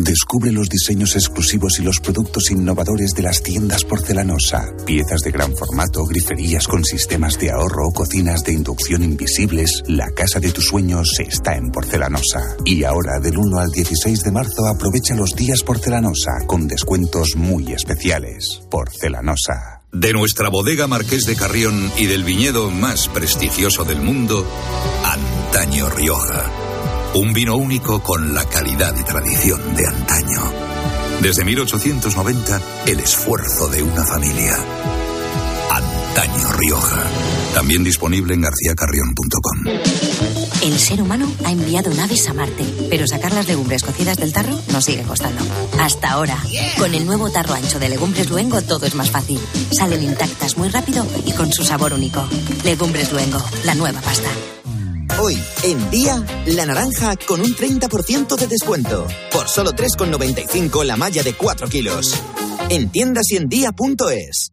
Descubre los diseños exclusivos y los productos innovadores de las tiendas porcelanosa. Piezas de gran formato, griferías con sistemas de ahorro, cocinas de inducción invisibles. La casa de tus sueños está en porcelanosa. Y ahora, del 1 al 16 de marzo, aprovecha los días porcelanosa con descuentos muy especiales. Porcelanosa. De nuestra bodega Marqués de Carrión y del viñedo más prestigioso del mundo, Antaño Rioja. Un vino único con la calidad y tradición de antaño. Desde 1890, el esfuerzo de una familia. Antaño Rioja. También disponible en garcíacarrión.com. El ser humano ha enviado naves a Marte, pero sacar las legumbres cocidas del tarro nos sigue costando. Hasta ahora, con el nuevo tarro ancho de Legumbres Luengo todo es más fácil. Salen intactas muy rápido y con su sabor único. Legumbres Luengo, la nueva pasta. Hoy, en día, la naranja con un 30% de descuento. Por solo 3,95 la malla de 4 kilos. En tiendas y en día.es.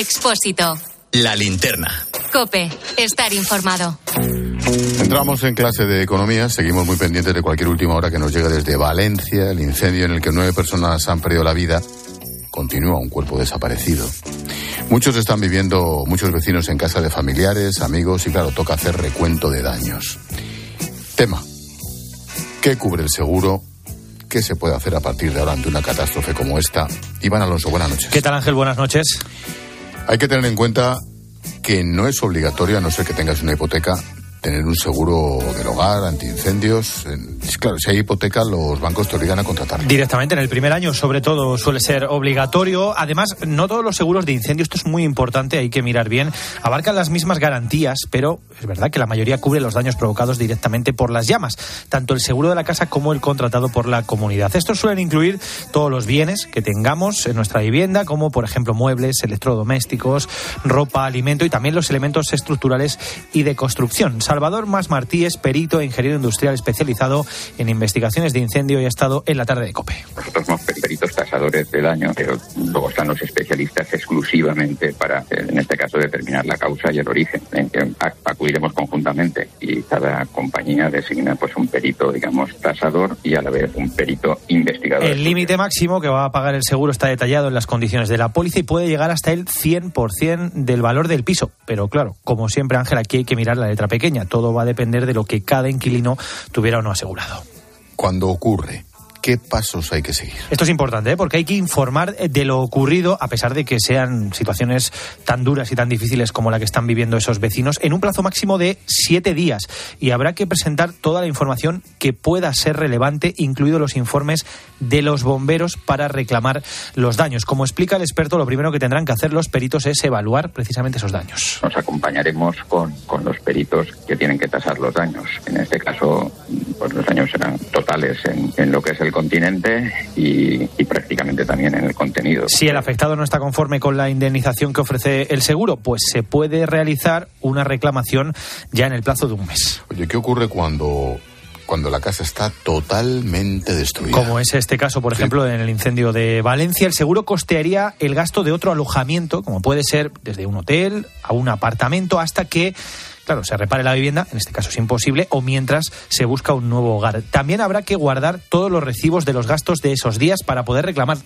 Expósito. La linterna. Cope. Estar informado. Entramos en clase de economía, seguimos muy pendientes de cualquier última hora que nos llegue desde Valencia, el incendio en el que nueve personas han perdido la vida. Continúa un cuerpo desaparecido. Muchos están viviendo, muchos vecinos en casa de familiares, amigos y claro, toca hacer recuento de daños. Tema. ¿Qué cubre el seguro? ¿Qué se puede hacer a partir de ahora ante una catástrofe como esta? Iván Alonso, buenas noches. ¿Qué tal Ángel? Buenas noches. Hay que tener en cuenta que no es obligatorio, a no ser que tengas una hipoteca, tener un seguro del hogar, antiincendios. En- Claro, si hay hipoteca, los bancos te obligan a contratar. Directamente en el primer año, sobre todo, suele ser obligatorio. Además, no todos los seguros de incendio, esto es muy importante, hay que mirar bien, abarcan las mismas garantías, pero es verdad que la mayoría cubre los daños provocados directamente por las llamas, tanto el seguro de la casa como el contratado por la comunidad. Estos suelen incluir todos los bienes que tengamos en nuestra vivienda, como por ejemplo muebles, electrodomésticos, ropa, alimento y también los elementos estructurales y de construcción. Salvador Mas Martí es perito e ingeniero industrial especializado en investigaciones de incendio y ha estado en la tarde de COPE. Nosotros somos peritos tasadores del daño, pero luego están los especialistas exclusivamente para, en este caso, determinar la causa y el origen. Acudiremos conjuntamente y cada compañía designa pues un perito, digamos, tasador y a la vez un perito investigador. El límite máximo que va a pagar el seguro está detallado en las condiciones de la póliza y puede llegar hasta el 100% del valor del piso. Pero claro, como siempre Ángel, aquí hay que mirar la letra pequeña. Todo va a depender de lo que cada inquilino tuviera o no asegurado. Cuando ocurre, ¿qué pasos hay que seguir? Esto es importante, ¿eh? porque hay que informar de lo ocurrido, a pesar de que sean situaciones tan duras y tan difíciles como la que están viviendo esos vecinos, en un plazo máximo de siete días. Y habrá que presentar toda la información que pueda ser relevante, incluidos los informes de los bomberos para reclamar los daños. Como explica el experto, lo primero que tendrán que hacer los peritos es evaluar precisamente esos daños. Nos acompañaremos con, con los peritos que tienen que tasar los daños. En este caso, pues los daños serán totales en, en lo que es el continente y, y prácticamente también en el contenido. Si el afectado no está conforme con la indemnización que ofrece el seguro, pues se puede realizar una reclamación ya en el plazo de un mes. Oye, ¿qué ocurre cuando, cuando la casa está totalmente destruida? Como es este caso, por ejemplo, en el incendio de Valencia, el seguro costearía el gasto de otro alojamiento, como puede ser desde un hotel a un apartamento, hasta que, claro, se repare la vivienda, en este caso es imposible, o mientras se busca un nuevo hogar. También habrá que guardar todos los recibos de los gastos de esos días para poder reclamar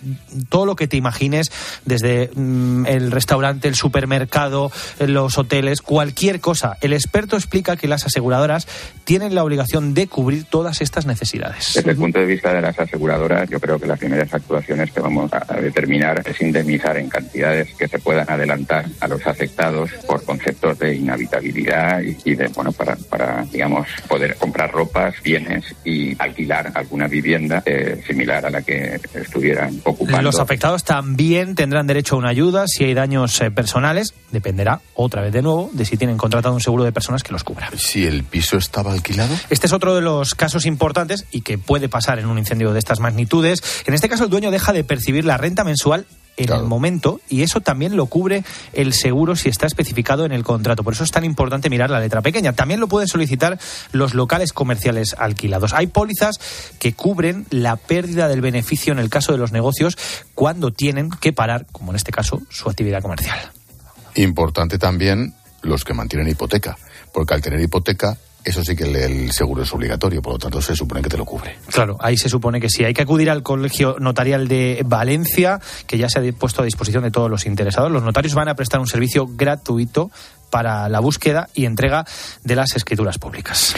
todo lo que te imagines, desde mm, el restaurante, el supermercado, los hoteles, cualquier cosa. El experto explica que las aseguradoras tienen la obligación de cubrir todas estas necesidades. Desde el punto de vista de las aseguradoras, yo creo que las primeras actuaciones que vamos a a determinar es indemnizar en cantidades que se puedan adelantar a los afectados por conceptos de inhabitabilidad y, y de, bueno, para, para, digamos, poder comprar ropas, bienes y alquilar alguna vivienda eh, similar a la que estuvieran ocupando. Los afectados también tendrán derecho a una ayuda si hay daños eh, personales. Dependerá, otra vez de nuevo, de si tienen contratado un seguro de personas que los cubra. Si el piso estaba alquilado. Este es otro de los casos importantes y que puede pasar en un incendio de estas magnitudes. En este caso, el dueño deja de percibir la renta mensual en el momento y eso también lo cubre el seguro si está especificado en el contrato. Por eso es tan importante mirar la letra pequeña. También lo pueden solicitar los locales comerciales alquilados. Hay pólizas que cubren la pérdida del beneficio en el caso de los negocios cuando tienen que parar, como en este caso, su actividad comercial. Importante también los que mantienen hipoteca, porque al tener hipoteca eso sí que el, seguro es obligatorio, por lo tanto se supone que te lo cubre. Claro, ahí se supone que sí. Hay que acudir al Colegio Notarial de Valencia, que ya se ha puesto a disposición de todos los interesados. Los notarios van a prestar un servicio gratuito para la búsqueda y entrega de las escrituras públicas.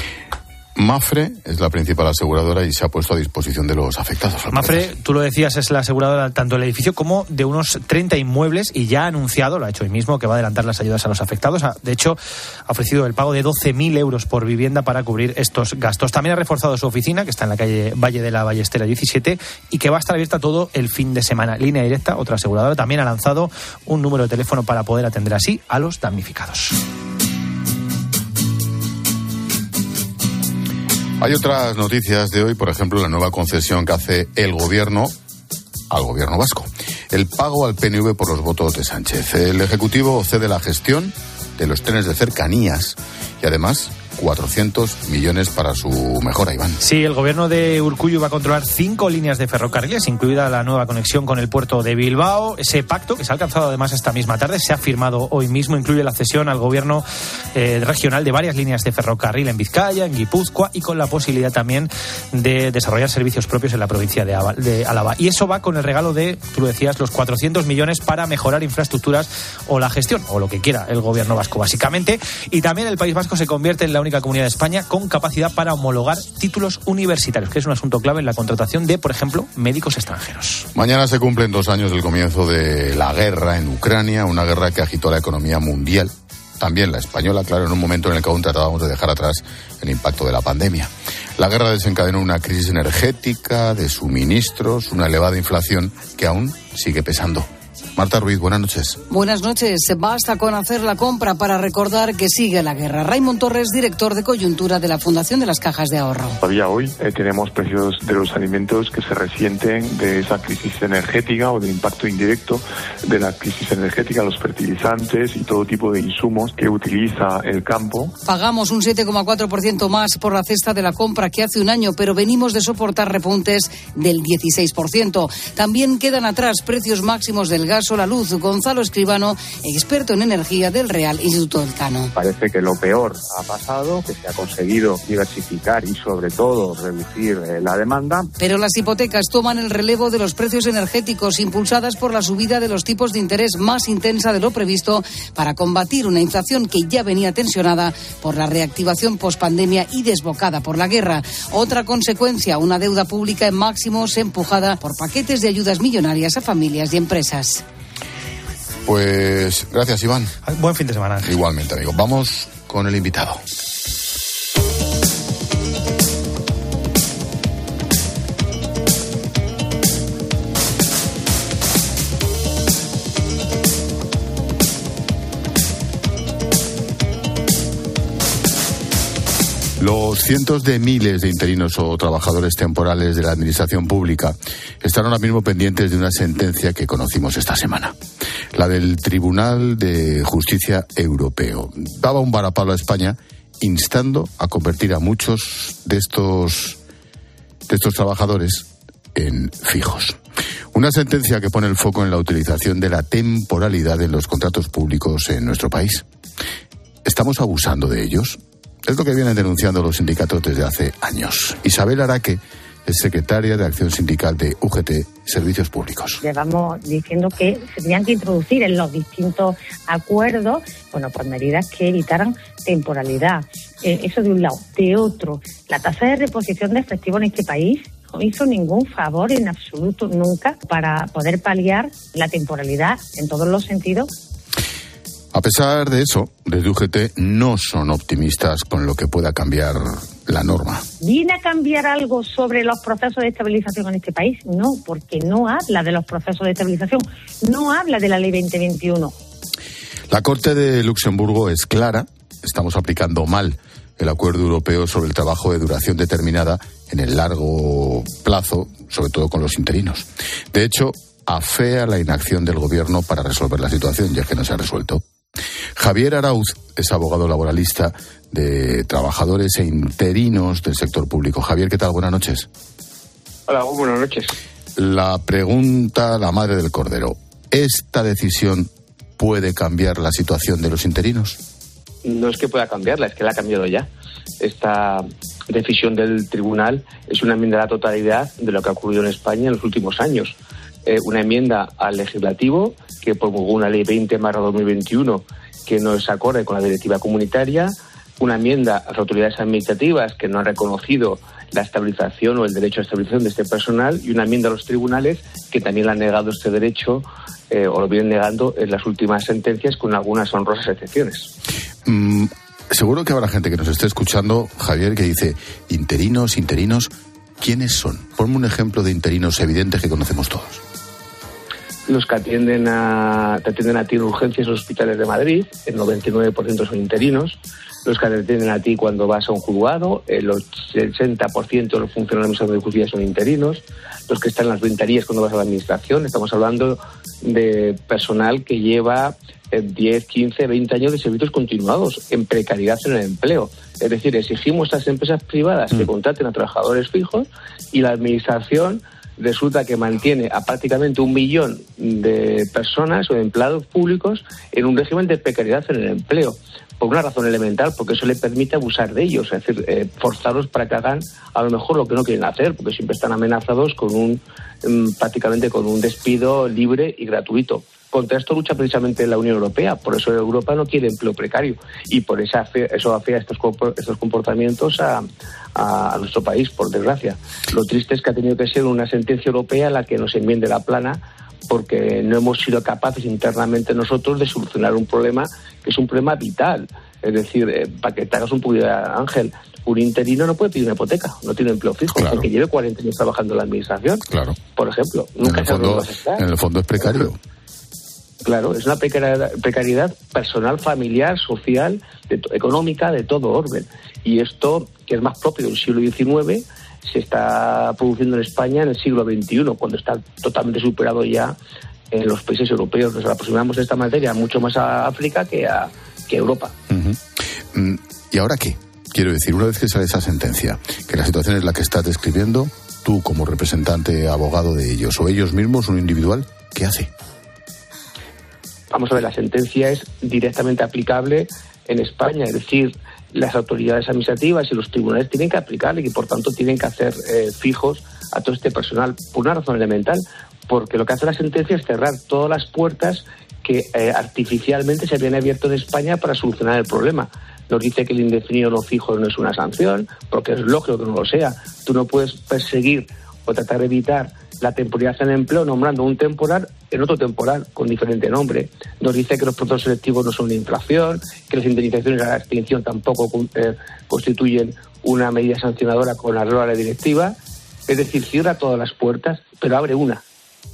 Mafre es la principal aseguradora y se ha puesto a disposición de los afectados. Mafre, tú lo decías, es la aseguradora tanto del edificio como de unos 30 inmuebles y ya ha anunciado, lo ha hecho hoy mismo, que va a adelantar las ayudas a los afectados. De hecho, ha ofrecido el pago de 12.000 euros por vivienda para cubrir estos gastos. También ha reforzado su oficina, que está en la calle Valle de la Ballestera 17, y que va a estar abierta todo el fin de semana. Línea directa, otra aseguradora, también ha lanzado un número de teléfono para poder atender así a los damnificados. Hay otras noticias de hoy, por ejemplo, la nueva concesión que hace el gobierno al gobierno vasco. El pago al PNV por los votos de Sánchez. El Ejecutivo cede la gestión de los trenes de cercanías y además 400 millones para su mejora, Iván. Sí, el gobierno de Urcuyo va a controlar cinco líneas de ferrocarriles, incluida la nueva conexión con el puerto de Bilbao. Ese pacto, que se ha alcanzado además esta misma tarde, se ha firmado hoy mismo, incluye la cesión al gobierno eh, regional de varias líneas de ferrocarril en Vizcaya, en Guipúzcoa y con la posibilidad también de desarrollar servicios propios en la provincia de, Álava. Y eso va con el regalo de, tú lo decías, los 400 millones para mejorar infraestructuras o la gestión, o lo que quiera el gobierno vasco, básicamente. Y también el País Vasco se convierte en la única comunidad de España con capacidad para homologar títulos universitarios, que es un asunto clave en la contratación de, por ejemplo, médicos extranjeros. Mañana se cumplen dos años del comienzo de la guerra en Ucrania, una guerra que agitó la economía mundial, también la española, claro, en un momento en el que aún tratábamos de dejar atrás el impacto de la pandemia. La guerra desencadenó una crisis energética, de suministros, una elevada inflación que aún sigue pesando. Marta Ruiz, buenas noches. Buenas noches. Basta con hacer la compra para recordar que sigue la guerra. Raymond Torres, director de coyuntura de la Fundación de las Cajas de Ahorro. Todavía hoy eh, tenemos precios de los alimentos que se resienten de esa crisis energética o del impacto indirecto de la crisis energética, los fertilizantes y todo tipo de insumos que utiliza el campo. Pagamos un 7,4% más por la cesta de la compra que hace un año, pero venimos de soportar repuntes del 16%. También quedan atrás precios máximos del gas o la luz. Gonzalo Escribano, experto en energía del Real Instituto del Cano. Parece que lo peor ha pasado, que se ha conseguido diversificar y sobre todo reducir eh, la demanda. Pero las hipotecas toman el relevo de los precios energéticos impulsadas por la subida de los tipos de interés más intensa de lo previsto para combatir una inflación que ya venía tensionada por la reactivación pospandemia y desbocada por la guerra. Otra consecuencia, una deuda pública en máximos empujada por paquetes de ayudas millonarias a familias y empresas. Pues gracias, Iván. Buen fin de semana. Igualmente, amigo. Vamos con el invitado. Los cientos de miles de interinos o trabajadores temporales de la Administración Pública están ahora mismo pendientes de una sentencia que conocimos esta semana, la del Tribunal de Justicia Europeo. Daba un varapalo a España instando a convertir a muchos de estos, de estos trabajadores en fijos. Una sentencia que pone el foco en la utilización de la temporalidad en los contratos públicos en nuestro país. ¿Estamos abusando de ellos? Es lo que vienen denunciando los sindicatos desde hace años. Isabel Araque es secretaria de Acción Sindical de UGT Servicios Públicos. Llevamos diciendo que se tenían que introducir en los distintos acuerdos, bueno, pues medidas que evitaran temporalidad. Eh, eso de un lado. De otro, la tasa de reposición de efectivo en este país no hizo ningún favor en absoluto nunca para poder paliar la temporalidad en todos los sentidos a pesar de eso, desde UGT no son optimistas con lo que pueda cambiar la norma. ¿Viene a cambiar algo sobre los procesos de estabilización en este país? No, porque no habla de los procesos de estabilización, no habla de la ley 2021. La Corte de Luxemburgo es clara, estamos aplicando mal el acuerdo europeo sobre el trabajo de duración determinada en el largo plazo, sobre todo con los interinos. De hecho, afea la inacción del gobierno para resolver la situación, ya que no se ha resuelto. Javier Arauz es abogado laboralista de trabajadores e interinos del sector público. Javier, ¿qué tal? Buenas noches. Hola, buenas noches. La pregunta, la madre del cordero. ¿Esta decisión puede cambiar la situación de los interinos? No es que pueda cambiarla, es que la ha cambiado ya. Esta decisión del tribunal es una enmienda a la totalidad de lo que ha ocurrido en España en los últimos años. Eh, una enmienda al legislativo que promulgó una ley 20 2021 que no es acorde con la directiva comunitaria, una enmienda a las autoridades administrativas que no han reconocido la estabilización o el derecho a estabilización de este personal y una enmienda a los tribunales que también le han negado este derecho eh, o lo vienen negando en las últimas sentencias con algunas honrosas excepciones. Mm, seguro que habrá gente que nos esté escuchando, Javier, que dice, interinos, interinos, ¿quiénes son? Ponme un ejemplo de interinos evidentes que conocemos todos los que atienden a, te atienden a ti en urgencias en los hospitales de Madrid, el 99% son interinos, los que te atienden a ti cuando vas a un juzgado, el 80% de los funcionarios de justicia son interinos, los que están en las ventanillas cuando vas a la administración, estamos hablando de personal que lleva 10, 15, 20 años de servicios continuados en precariedad en el empleo. Es decir, exigimos a las empresas privadas que mm. contraten a trabajadores fijos y la administración resulta que mantiene a prácticamente un millón de personas o de empleados públicos en un régimen de precariedad en el empleo. Por una razón elemental, porque eso le permite abusar de ellos, es decir, eh, forzarlos para que hagan a lo mejor lo que no quieren hacer, porque siempre están amenazados con un mm, prácticamente con un despido libre y gratuito. Contra esto lucha precisamente la Unión Europea, por eso Europa no quiere empleo precario y por eso eso afea estos, estos comportamientos a, a, nuestro país, por desgracia. Lo triste es que ha tenido que ser una sentencia europea la que nos enmiende la plana porque no hemos sido capaces internamente nosotros de solucionar un problema que es un problema vital. Es decir, eh, para que te hagas un poquito, Ángel, un interino no puede pedir una hipoteca, no tiene empleo fijo, aunque lleve 40 años trabajando en la administración. Claro. Por ejemplo, nunca en el, fondo, en el fondo es precario. Claro, es una precariedad, personal, familiar, social, económica, de todo orden. Y esto, que es más propio del siglo XIX, se está produciendo en España en el siglo XXI, cuando está totalmente superado ya en los países europeos. Nos aproximamos de esta materia mucho más a África que a, Europa. Mm, ¿Y ahora qué? Quiero decir, una vez que sale esa sentencia, que la situación es la que estás describiendo, tú como representante abogado de ellos o ellos mismos, un individual, ¿qué hace? Vamos a ver, la sentencia es directamente aplicable en España, es decir, las autoridades administrativas y los tribunales tienen que aplicarle y por tanto tienen que hacer eh, fijos a todo este personal por una razón elemental, porque lo que hace la sentencia es cerrar todas las puertas que eh, artificialmente se habían abierto en España para solucionar el problema. Nos dice que el indefinido no fijo no es una sanción, porque es lógico que no lo sea. Tú no puedes perseguir o tratar de evitar la temporalidad en empleo nombrando un temporal en otro temporal con diferente nombre. Nos dice que los procesos selectivos no son de inflación, que las indemnizaciones a la extinción tampoco eh, constituyen una medida sancionadora con la la directiva. Es decir, cierra todas las puertas, pero abre una.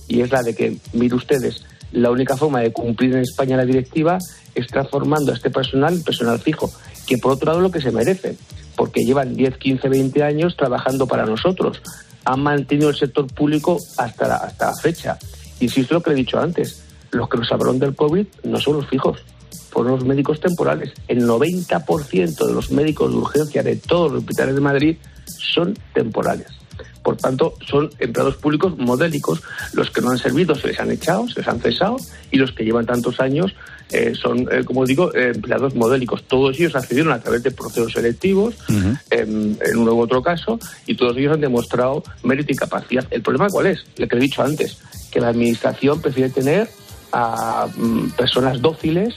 Y es la de que, mire ustedes, la única forma de cumplir en España la directiva es transformando a este personal en personal fijo, que por otro lado es lo que se merece, porque llevan 10, 15, 20 años trabajando para nosotros han mantenido el sector público hasta la, hasta la fecha. Insisto lo que he dicho antes, los que nos hablaron del COVID no son los fijos, fueron los médicos temporales. El 90% de los médicos de urgencia de todos los hospitales de Madrid son temporales. Por tanto, son empleados públicos modélicos. Los que no han servido se les han echado, se les han cesado, y los que llevan tantos años eh, son, eh, como digo, eh, empleados modélicos. Todos ellos accedieron a través de procesos selectivos, en, un u otro caso, y todos ellos han demostrado mérito y capacidad. ¿El problema cuál es? Lo que he dicho antes, que la Administración prefiere tener a mm, personas dóciles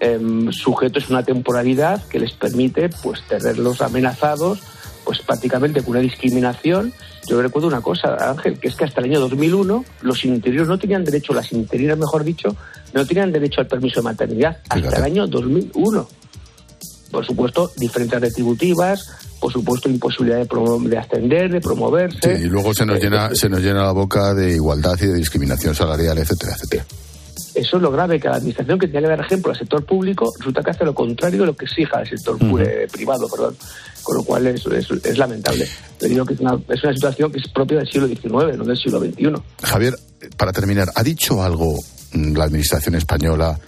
em, sujetos a una temporalidad que les permite pues tenerlos amenazados pues prácticamente con una discriminación. Yo recuerdo una cosa, Ángel, que es que hasta el año 2001 los interiores no tenían derecho, las interinas, mejor dicho, no tenían derecho al permiso de maternidad hasta el año 2001. Por supuesto, diferencias retributivas, por supuesto, imposibilidad de, de ascender, de promoverse. y luego se nos, eh, llena, se nos llena la boca de igualdad y de discriminación salarial, etcétera, etcétera. Eso es lo grave, que la administración que tiene que dar ejemplo al sector público resulta que hace lo contrario de lo que exija el sector eh, privado, perdón. Con lo cual es, es, lamentable. Le digo que es una, es una situación que es propia del siglo XIX, no del siglo XXI. Javier, para terminar, ¿ha dicho algo mm, la Administración española,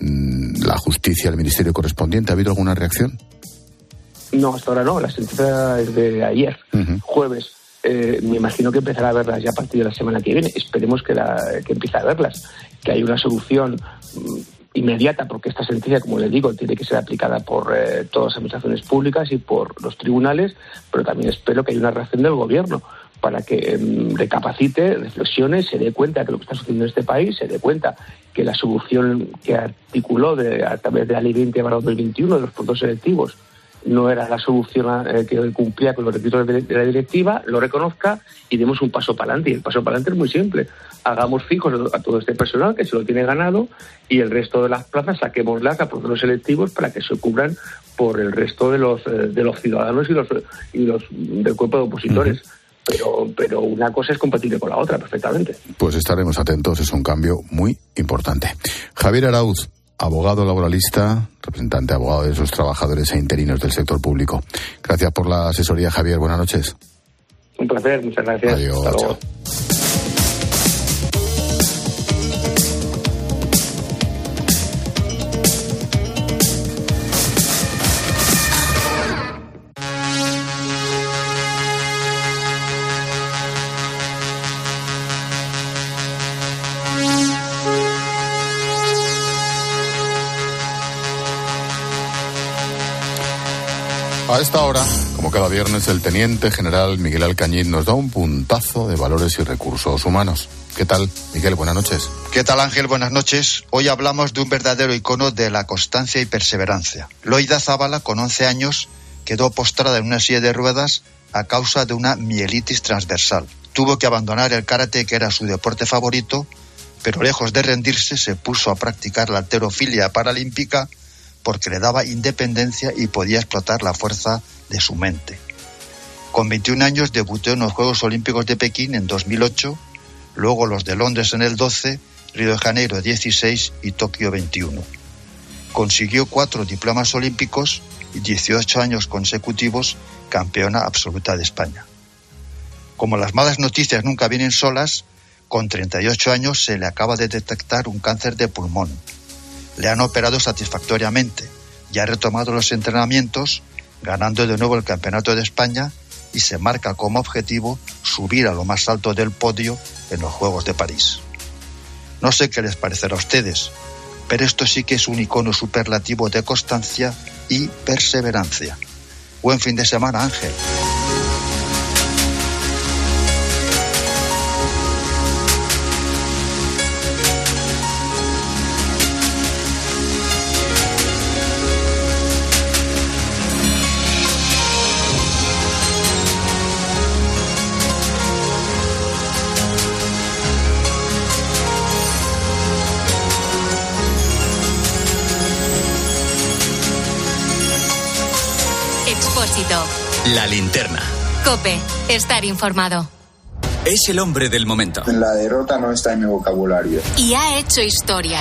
mm, la justicia, el ministerio correspondiente? ¿Ha habido alguna reacción? No, hasta ahora no. La sentencia es de ayer, jueves. Eh, me imagino que empezará a verlas ya a partir de la semana que viene. Esperemos que, la, que empiece a verlas, que hay una solución mm, inmediata, porque esta sentencia, como le digo, tiene que ser aplicada por eh, todas las administraciones públicas y por los tribunales, pero también espero que haya una reacción del gobierno para que em, recapacite, reflexione, se dé cuenta de lo que está sucediendo en este país, se dé cuenta que la solución que articuló de, a través de la ley 20 2021 de los puntos selectivos no era la solución eh, que cumplía con los requisitos de, la directiva, lo reconozca y demos un paso para adelante. Y el paso para adelante es muy simple. Hagamos fijos a todo este personal que se lo tiene ganado y el resto de las plazas saquémoslas a procesos selectivos para que se cubran por el resto de los, eh, de los ciudadanos y los, y los del cuerpo de opositores. Pero, pero una cosa es compatible con la otra perfectamente. Pues estaremos atentos, es un cambio muy importante. Javier Arauz, abogado laboralista, representante abogado de sus trabajadores e interinos del sector público. Gracias por la asesoría, Javier. Buenas noches. Un placer, muchas gracias. Adiós. A esta hora, como cada viernes, el teniente general Miguel Alcañiz nos da un puntazo de valores y recursos humanos. ¿Qué tal, Miguel? Buenas noches. ¿Qué tal, Ángel? Buenas noches. Hoy hablamos de un verdadero icono de la constancia y perseverancia. Loida Zábala, con 11 años, quedó postrada en una silla de ruedas a causa de una mielitis transversal. Tuvo que abandonar el karate, que era su deporte favorito, pero lejos de rendirse, se puso a practicar la alterofilia paralímpica porque le daba independencia y podía explotar la fuerza de su mente. Con 21 años debutó en los Juegos Olímpicos de Pekín en 2008, luego los de Londres en el 12, Río de Janeiro 16 y Tokio 21. Consiguió cuatro diplomas olímpicos y 18 años consecutivos campeona absoluta de España. Como las malas noticias nunca vienen solas, con 38 años se le acaba de detectar un cáncer de pulmón le han operado satisfactoriamente y ha retomado los entrenamientos, ganando de nuevo el Campeonato de España y se marca como objetivo subir a lo más alto del podio en los Juegos de París. No sé qué les parecerá a ustedes, pero esto sí que es un icono superlativo de constancia y perseverancia. Buen fin de semana, Ángel. La linterna. Cope, estar informado. Es el hombre del momento. La derrota no está en mi vocabulario. Y ha hecho historia.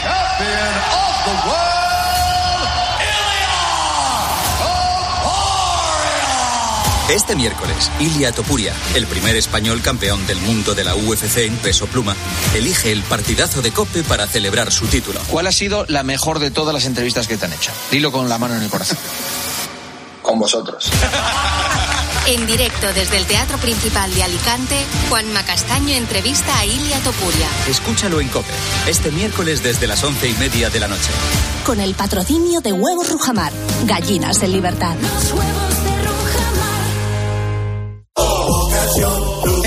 Este miércoles, Ilia Topuria, el primer español campeón del mundo de la UFC en peso pluma, elige el partidazo de Cope para celebrar su título. ¿Cuál ha sido la mejor de todas las entrevistas que te han hecho? Dilo con la mano en el corazón. con vosotros. En directo desde el Teatro Principal de Alicante, Juan Macastaño entrevista a Ilia Topuria. Escúchalo en COPE, este miércoles desde las once y media de la noche. Con el patrocinio de Huevos Rujamar, gallinas en libertad.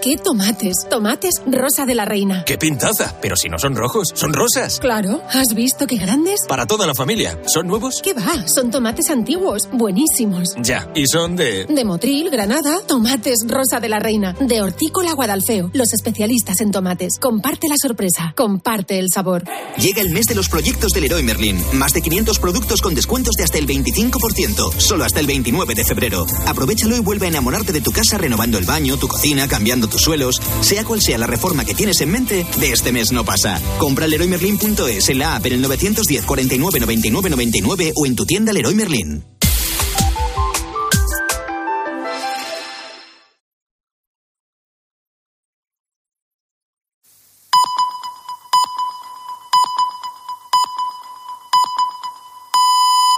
¡Qué tomates! Tomates rosa de la reina. ¡Qué pintaza! Pero si no son rojos, son rosas. Claro, ¿has visto qué grandes? Para toda la familia. ¿Son nuevos? ¿Qué va? Son tomates antiguos, buenísimos. Ya, y son de... De Motril, Granada, tomates rosa de la reina. De Hortícola Guadalfeo, los especialistas en tomates. Comparte la sorpresa, comparte el sabor. Llega el mes de los proyectos del Leroy Merlin. Más de 500 productos con descuentos de hasta el 25%. Solo hasta el 29 de febrero. Aprovechalo y vuelve a enamorarte de tu casa renovando el baño, tu cocina, cambiando suelos. Sea cual sea la reforma que tienes en mente, de este mes no pasa. Compra leroymerlin.es en la app en el 910 49 99 99 o en tu tienda Leroy Merlin.